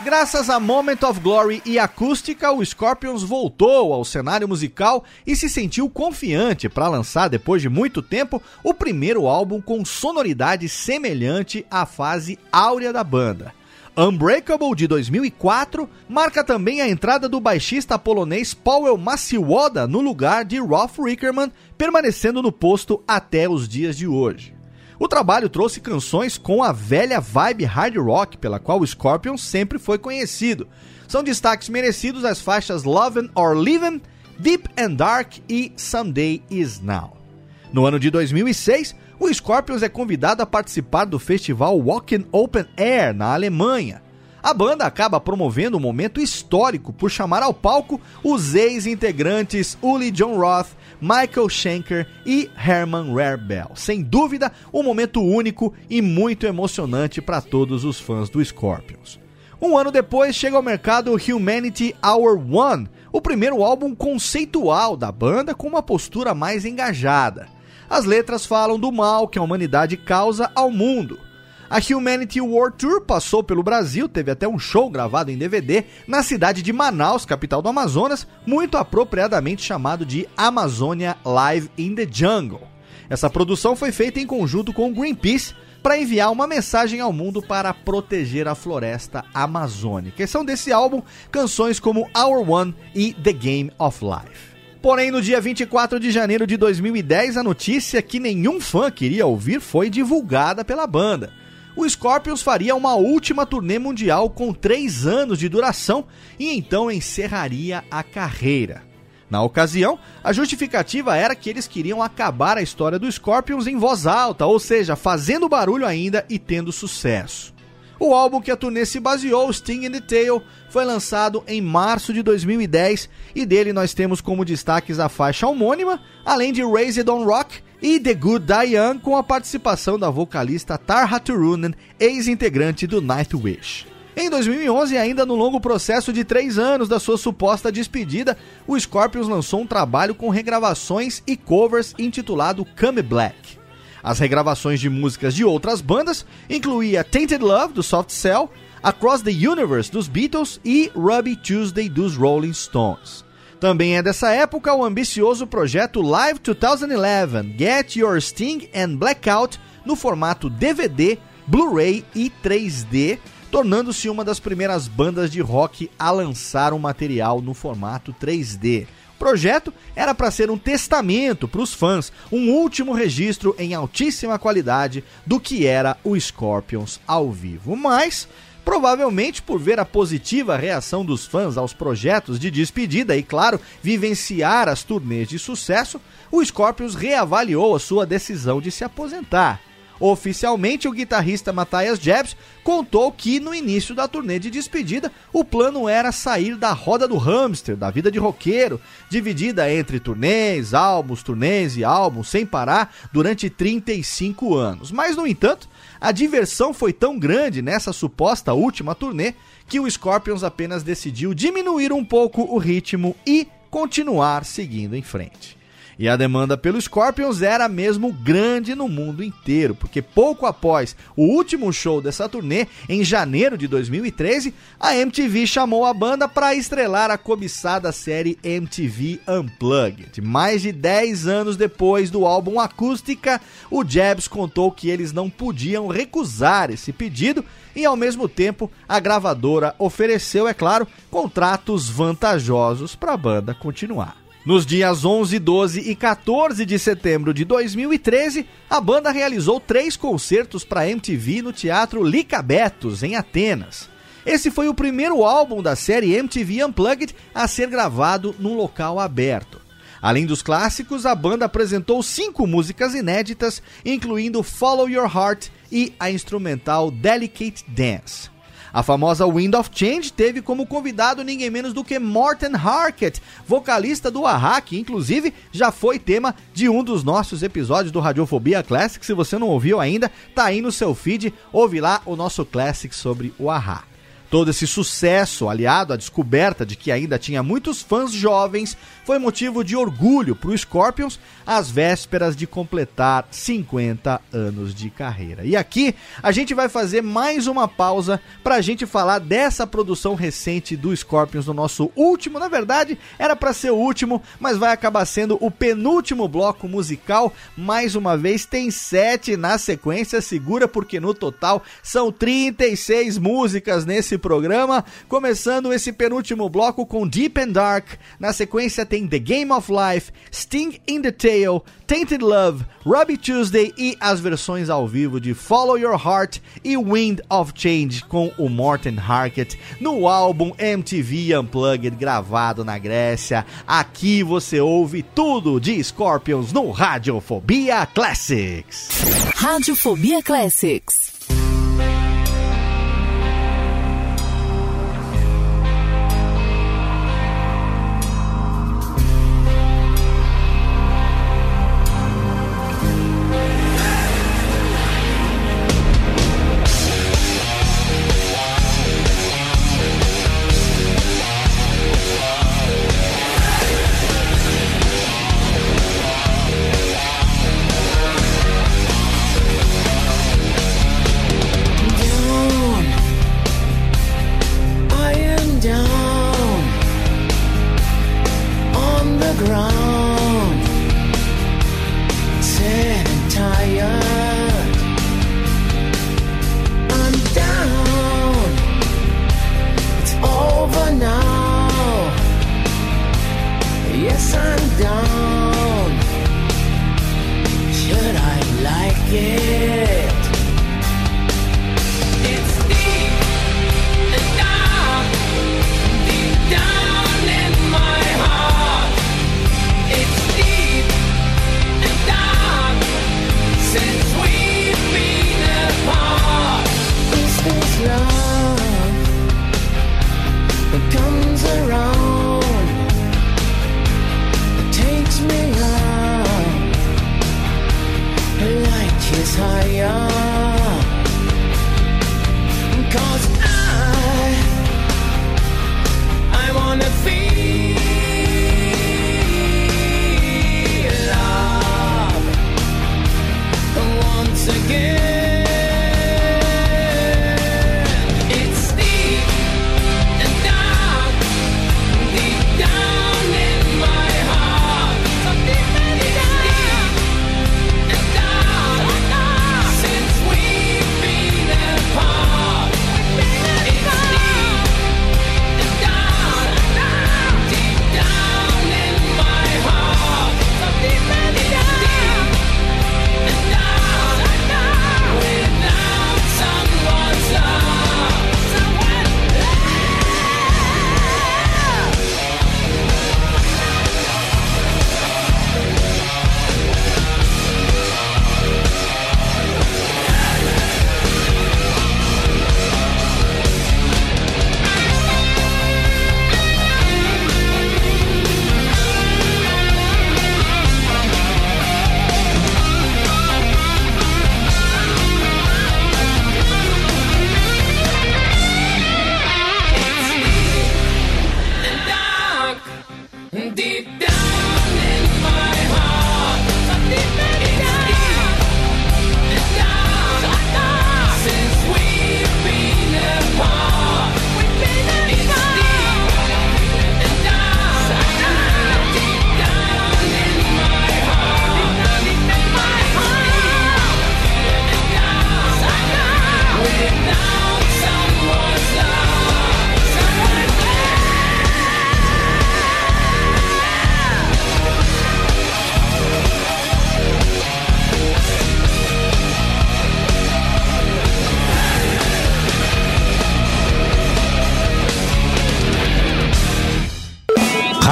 Graças a Moment of Glory e acústica, o Scorpions voltou ao cenário musical e se sentiu confiante para lançar, depois de muito tempo, o primeiro álbum com sonoridade semelhante à fase áurea da banda. Unbreakable de 2004 marca também a entrada do baixista polonês Powell Maciwoda no lugar de Rolf Rickerman, permanecendo no posto até os dias de hoje. O trabalho trouxe canções com a velha vibe hard rock pela qual o Scorpions sempre foi conhecido. São destaques merecidos as faixas Lovin' or Livin', Deep and Dark e Someday Is Now. No ano de 2006, o Scorpions é convidado a participar do festival Walking Open Air na Alemanha. A banda acaba promovendo um momento histórico por chamar ao palco os ex-integrantes Uli John Roth, Michael Schenker e Herman Rarebell. Sem dúvida, um momento único e muito emocionante para todos os fãs do Scorpions. Um ano depois chega ao mercado Humanity Hour One, o primeiro álbum conceitual da banda com uma postura mais engajada. As letras falam do mal que a humanidade causa ao mundo. A Humanity War Tour passou pelo Brasil, teve até um show gravado em DVD na cidade de Manaus, capital do Amazonas, muito apropriadamente chamado de Amazônia Live in the Jungle. Essa produção foi feita em conjunto com o Greenpeace para enviar uma mensagem ao mundo para proteger a floresta amazônica. E são desse álbum canções como Our One e The Game of Life. Porém, no dia 24 de janeiro de 2010, a notícia que nenhum fã queria ouvir foi divulgada pela banda. O Scorpions faria uma última turnê mundial com três anos de duração e então encerraria a carreira. Na ocasião, a justificativa era que eles queriam acabar a história do Scorpions em voz alta, ou seja, fazendo barulho ainda e tendo sucesso. O álbum que a turnê se baseou, Sting in the Tail, foi lançado em março de 2010 e dele nós temos como destaques a faixa homônima, além de Raised on Rock e The Good Young com a participação da vocalista Tarha Turunen, ex-integrante do Nightwish. Em 2011, ainda no longo processo de três anos da sua suposta despedida, o Scorpions lançou um trabalho com regravações e covers intitulado Come Black. As regravações de músicas de outras bandas incluía Tainted Love, do Soft Cell, Across the Universe, dos Beatles e Ruby Tuesday, dos Rolling Stones. Também é dessa época o ambicioso projeto Live 2011, Get Your Sting and Blackout, no formato DVD, Blu-ray e 3D, tornando-se uma das primeiras bandas de rock a lançar um material no formato 3D. O projeto era para ser um testamento para os fãs, um último registro em altíssima qualidade do que era o Scorpions ao vivo. Mas, provavelmente por ver a positiva reação dos fãs aos projetos de despedida e, claro, vivenciar as turnês de sucesso, o Scorpions reavaliou a sua decisão de se aposentar. Oficialmente, o guitarrista Matthias Jebs contou que no início da turnê de despedida, o plano era sair da roda do hamster, da vida de roqueiro, dividida entre turnês, álbuns, turnês e álbuns, sem parar, durante 35 anos. Mas, no entanto, a diversão foi tão grande nessa suposta última turnê que o Scorpions apenas decidiu diminuir um pouco o ritmo e continuar seguindo em frente. E a demanda pelo Scorpions era mesmo grande no mundo inteiro, porque pouco após o último show dessa turnê, em janeiro de 2013, a MTV chamou a banda para estrelar a cobiçada série MTV Unplugged. Mais de 10 anos depois do álbum Acústica, o Jabs contou que eles não podiam recusar esse pedido e, ao mesmo tempo, a gravadora ofereceu, é claro, contratos vantajosos para a banda continuar. Nos dias 11, 12 e 14 de setembro de 2013, a banda realizou três concertos para MTV no Teatro Licabetos, em Atenas. Esse foi o primeiro álbum da série MTV Unplugged a ser gravado num local aberto. Além dos clássicos, a banda apresentou cinco músicas inéditas, incluindo Follow Your Heart e a instrumental Delicate Dance. A famosa Wind of Change teve como convidado ninguém menos do que Morten Harket, vocalista do Ahá, que inclusive já foi tema de um dos nossos episódios do Radiofobia Classic. Se você não ouviu ainda, tá aí no seu feed, ouve lá o nosso Classic sobre o Ahá. Todo esse sucesso, aliado à descoberta de que ainda tinha muitos fãs jovens, foi motivo de orgulho para o Scorpions às vésperas de completar 50 anos de carreira. E aqui a gente vai fazer mais uma pausa para a gente falar dessa produção recente do Scorpions no nosso último, na verdade era para ser o último, mas vai acabar sendo o penúltimo bloco musical. Mais uma vez tem sete na sequência, segura porque no total são 36 músicas nesse programa, começando esse penúltimo bloco com Deep and Dark. Na sequência tem The Game of Life, Sting in the Tail, Tainted Love, Robbie Tuesday e as versões ao vivo de Follow Your Heart e Wind of Change com o Morten Harket no álbum MTV Unplugged gravado na Grécia. Aqui você ouve tudo de Scorpions no Radiofobia Classics. Radiofobia Classics.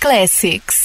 Classics.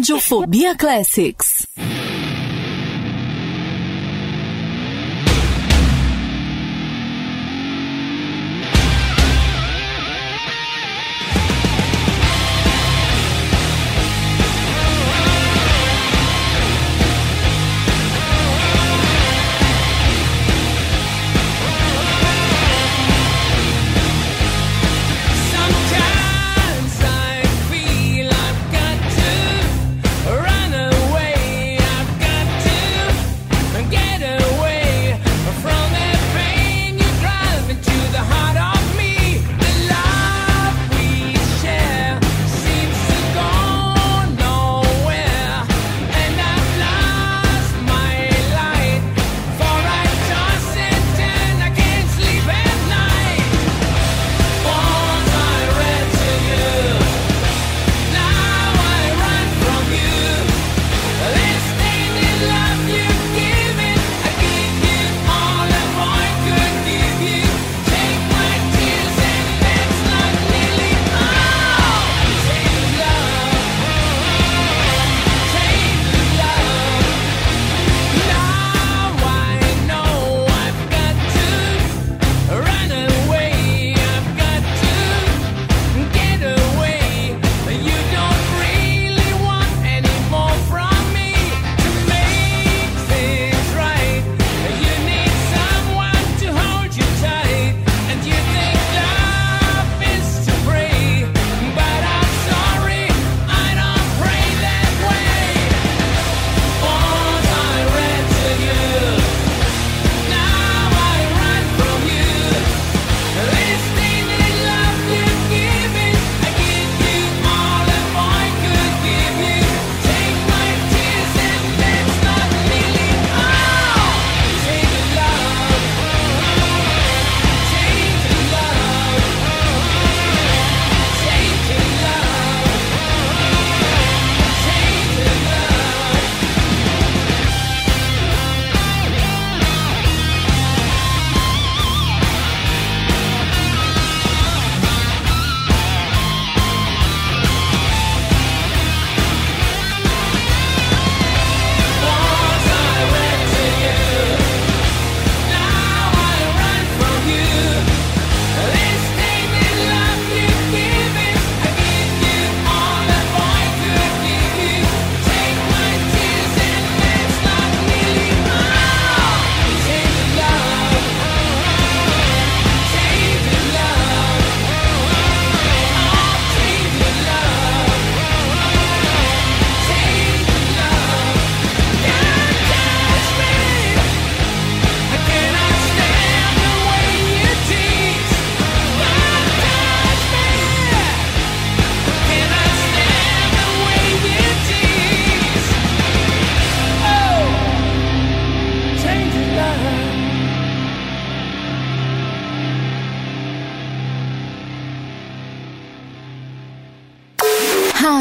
Radiofobia, Classics.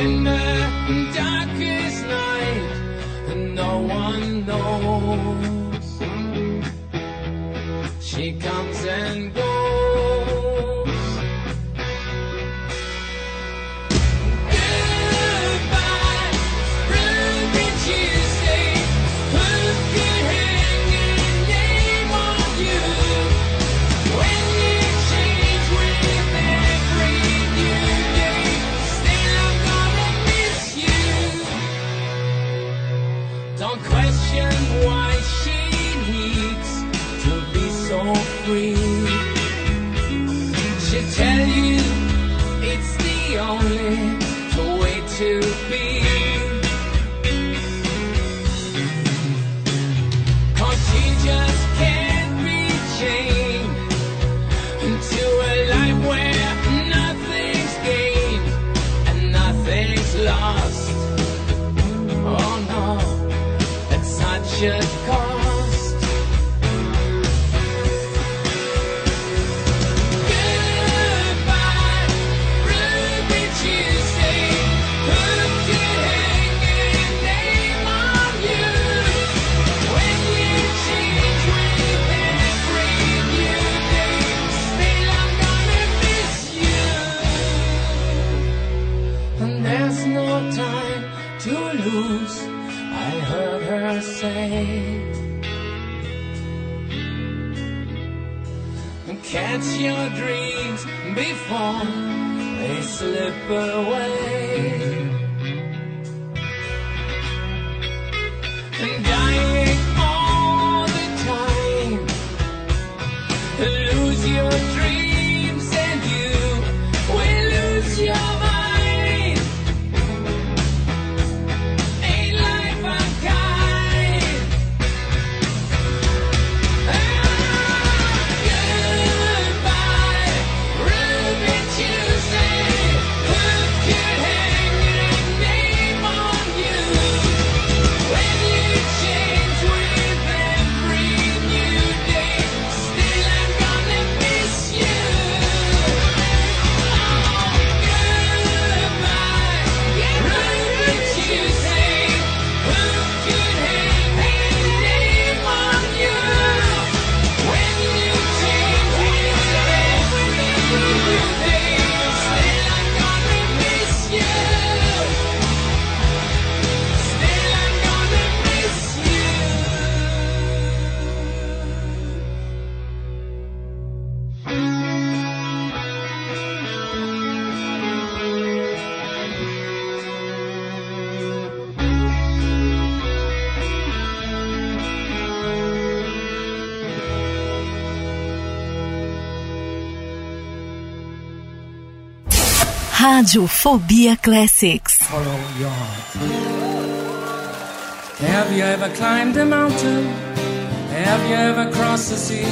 In the darkest night, and no one knows. She comes Rádio Fobia Classics. follow your heart. Have you ever climbed a mountain? Have you ever crossed the sea?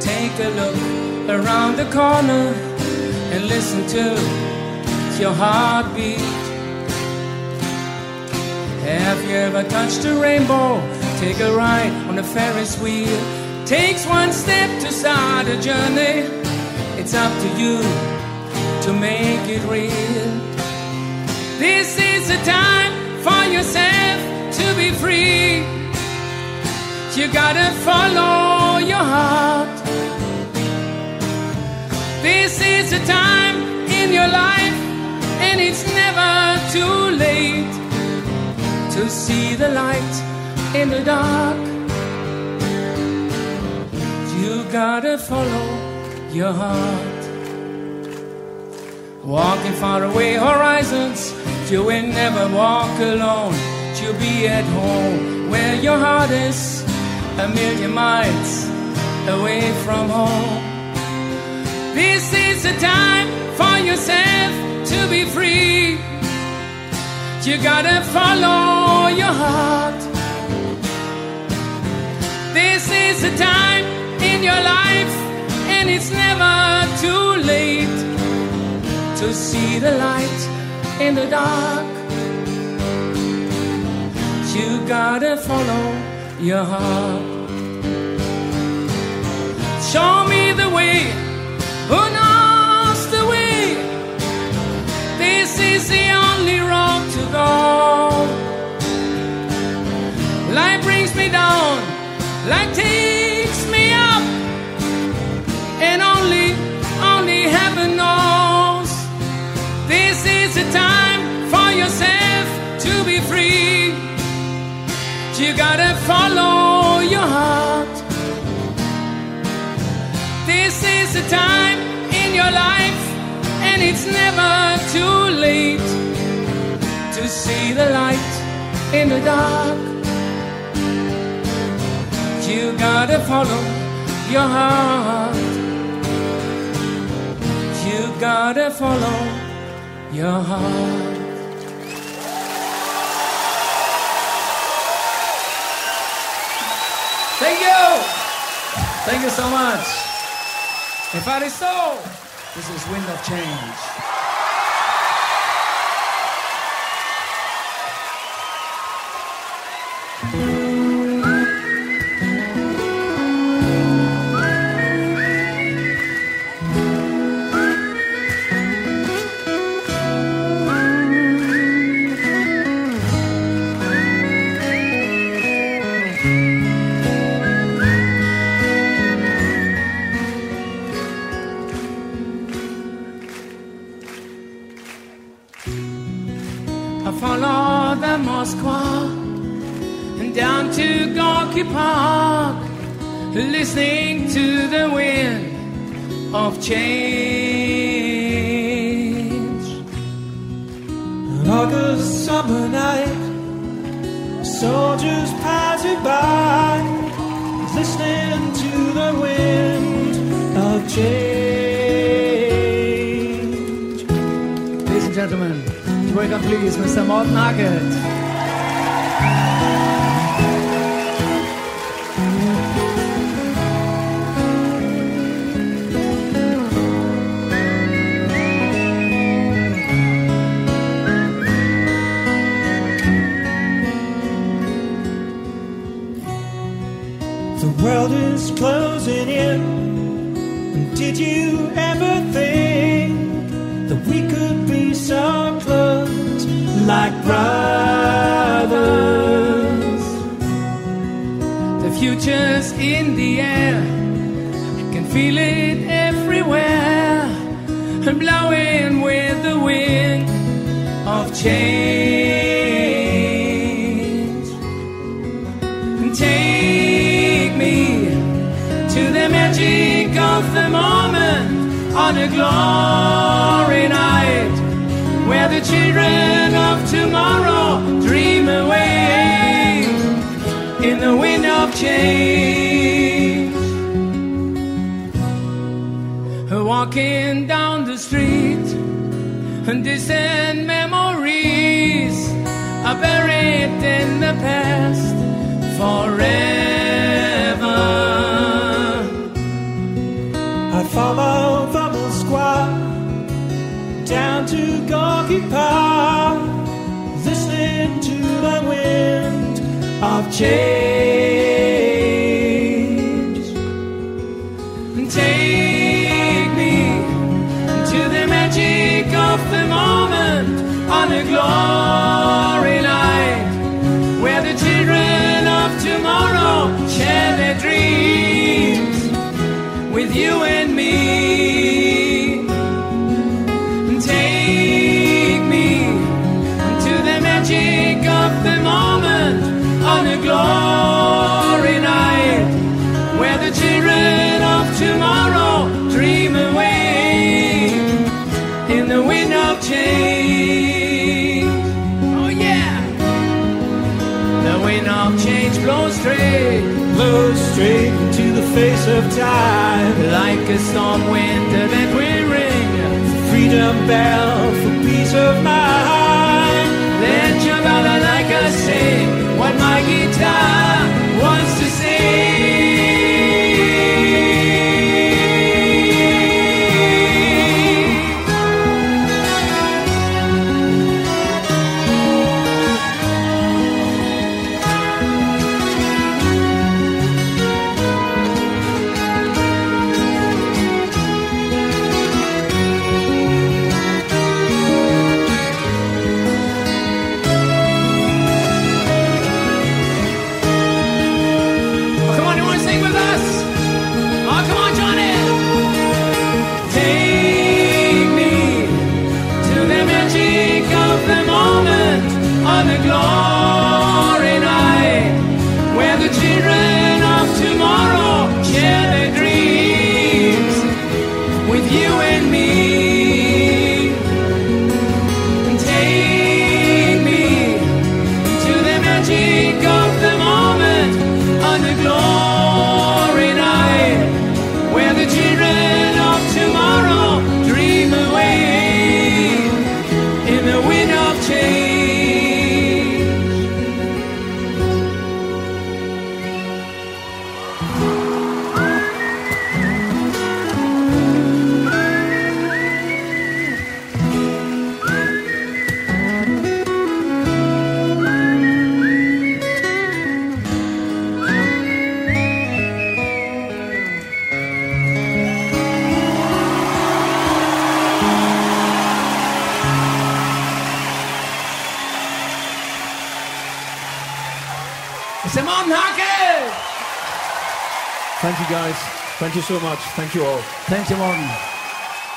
Take a look around the corner and listen to your heartbeat. Have you ever touched a rainbow? Take a ride on a Ferris wheel. Takes one step to start a journey. It's up to you to make it real. This is the time for yourself to be free. You gotta follow your heart. This is the time in your life, and it's never too late to see the light in the dark. You gotta follow your heart. Walking far away horizons, you will never walk alone. you'll be at home where your heart is a million miles away from home. This is the time for yourself to be free. You gotta follow your heart. This is the time in your life, and it's never too late to see the light in the dark. You gotta follow your heart. Show me the way, who knows the way? This is the only road to go. Life brings me down, life takes me up, and only, only heaven knows. Time for yourself to be free. You gotta follow your heart. This is the time in your life, and it's never too late to see the light in the dark. You gotta follow your heart. You gotta follow your heart. Thank you. Thank you so much. If I so, this is Wind of Change. You so much. Thank you all. Thank you, Morton.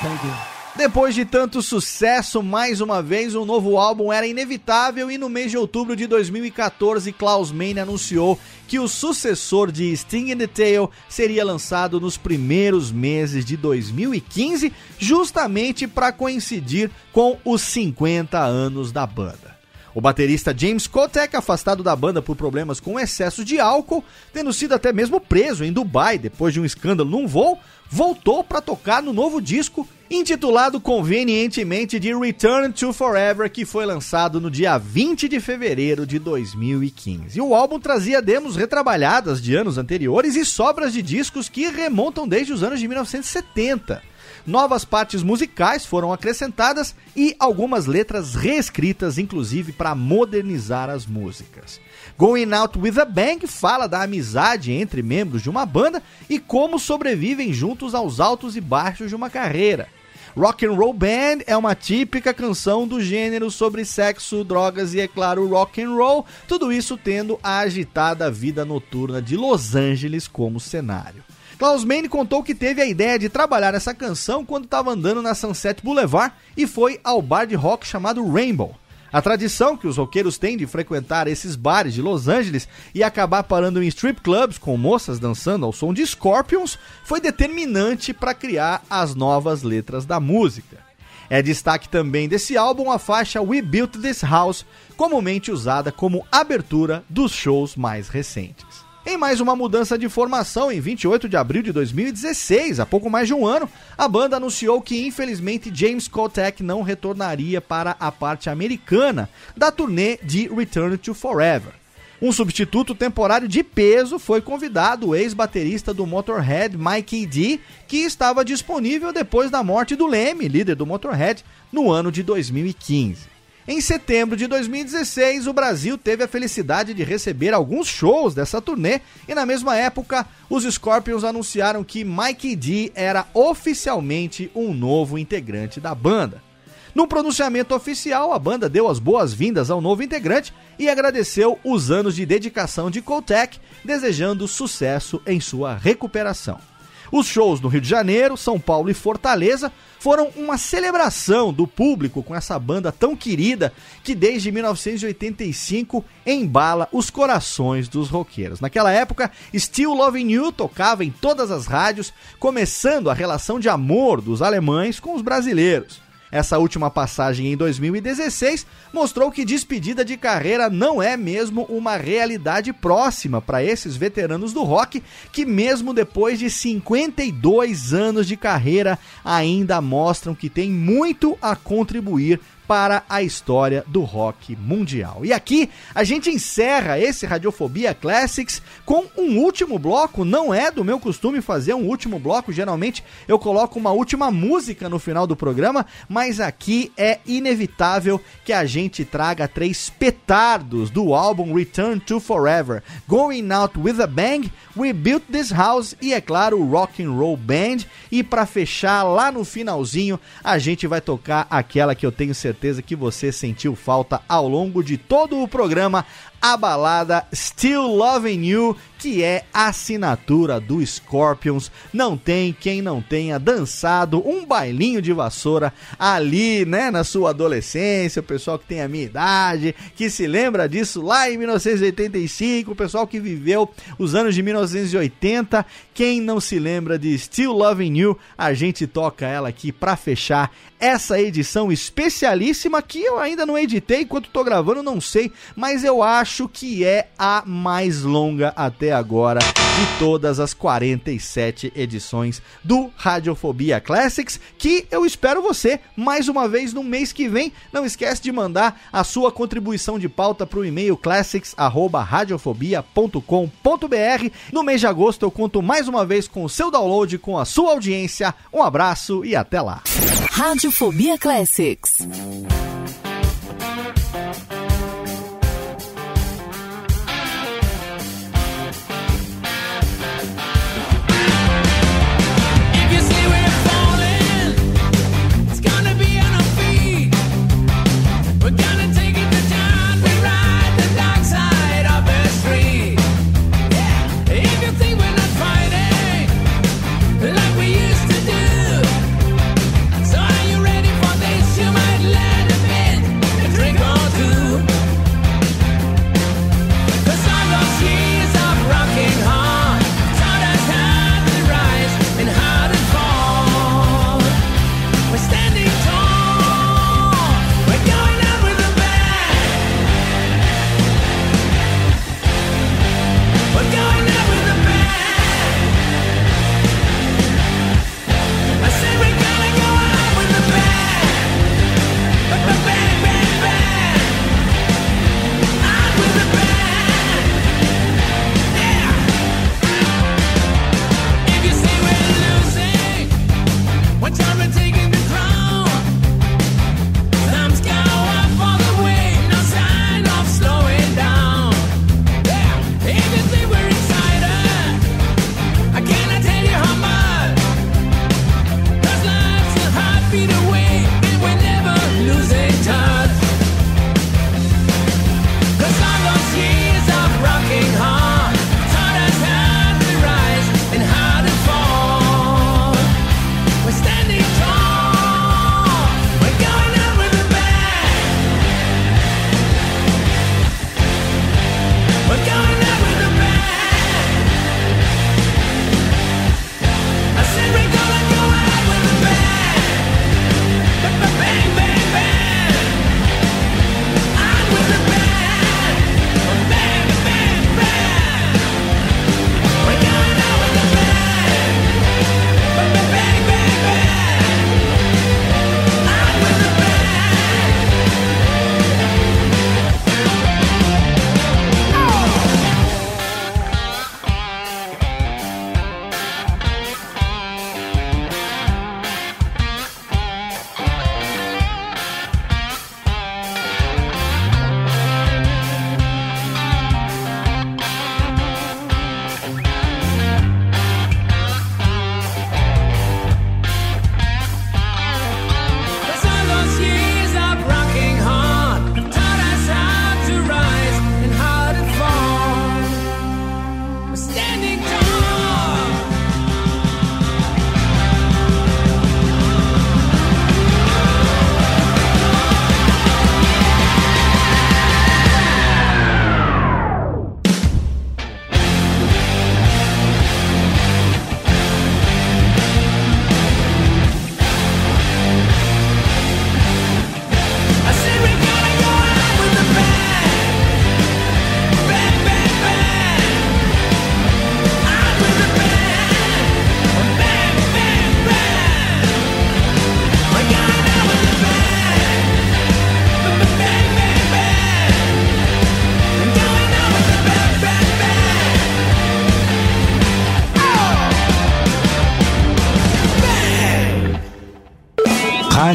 Thank you. Depois de tanto sucesso, mais uma vez um novo álbum era inevitável e no mês de outubro de 2014, Klaus Meine anunciou que o sucessor de Sting in the Tail seria lançado nos primeiros meses de 2015, justamente para coincidir com os 50 anos da banda. O baterista James Kotek, afastado da banda por problemas com excesso de álcool, tendo sido até mesmo preso em Dubai depois de um escândalo num voo, voltou para tocar no novo disco, intitulado convenientemente de Return to Forever, que foi lançado no dia 20 de fevereiro de 2015. E o álbum trazia demos retrabalhadas de anos anteriores e sobras de discos que remontam desde os anos de 1970. Novas partes musicais foram acrescentadas e algumas letras reescritas, inclusive para modernizar as músicas. Going Out with a Bang fala da amizade entre membros de uma banda e como sobrevivem juntos aos altos e baixos de uma carreira. Rock and Roll Band é uma típica canção do gênero sobre sexo, drogas e, é claro, rock and roll, tudo isso tendo a agitada vida noturna de Los Angeles como cenário. Klaus Meine contou que teve a ideia de trabalhar essa canção quando estava andando na Sunset Boulevard e foi ao bar de rock chamado Rainbow. A tradição que os roqueiros têm de frequentar esses bares de Los Angeles e acabar parando em strip clubs com moças dançando ao som de Scorpions foi determinante para criar as novas letras da música. É destaque também desse álbum a faixa We Built This House, comumente usada como abertura dos shows mais recentes. Em mais uma mudança de formação, em 28 de abril de 2016, há pouco mais de um ano, a banda anunciou que infelizmente James Kotek não retornaria para a parte americana da turnê de Return to Forever. Um substituto temporário de peso foi convidado, o ex-baterista do Motorhead, Mikey D, que estava disponível depois da morte do Leme, líder do Motorhead, no ano de 2015. Em setembro de 2016, o Brasil teve a felicidade de receber alguns shows dessa turnê e na mesma época, os Scorpions anunciaram que Mikey D era oficialmente um novo integrante da banda. Num pronunciamento oficial, a banda deu as boas-vindas ao novo integrante e agradeceu os anos de dedicação de Kotek, desejando sucesso em sua recuperação. Os shows no Rio de Janeiro, São Paulo e Fortaleza foram uma celebração do público com essa banda tão querida que desde 1985 embala os corações dos roqueiros. Naquela época, Still Loving You tocava em todas as rádios, começando a relação de amor dos alemães com os brasileiros. Essa última passagem em 2016 mostrou que despedida de carreira não é mesmo uma realidade próxima para esses veteranos do rock que, mesmo depois de 52 anos de carreira, ainda mostram que tem muito a contribuir para a história do rock mundial. E aqui a gente encerra esse Radiofobia Classics com um último bloco. Não é do meu costume fazer um último bloco, geralmente eu coloco uma última música no final do programa, mas aqui é inevitável que a gente traga três petardos do álbum Return to Forever: Going Out with a Bang, We Built This House e, é claro, Rock and Roll Band. E para fechar lá no finalzinho, a gente vai tocar aquela que eu tenho certeza que você sentiu falta ao longo de todo o programa, a balada Still Loving You, que é assinatura do Scorpions. Não tem quem não tenha dançado um bailinho de vassoura ali, né, na sua adolescência, o pessoal que tem a minha idade, que se lembra disso lá em 1985, o pessoal que viveu os anos de 1980, quem não se lembra de Still Loving You, a gente toca ela aqui para fechar essa edição especialíssima que eu ainda não editei enquanto tô gravando, não sei, mas eu acho que é a mais longa até agora de todas as 47 edições do Radiofobia Classics, que eu espero você mais uma vez no mês que vem. Não esquece de mandar a sua contribuição de pauta para o e-mail classics@radiofobia.com.br. No mês de agosto eu conto mais uma vez com o seu download, com a sua audiência. Um abraço e até lá. Radiofobia Classics.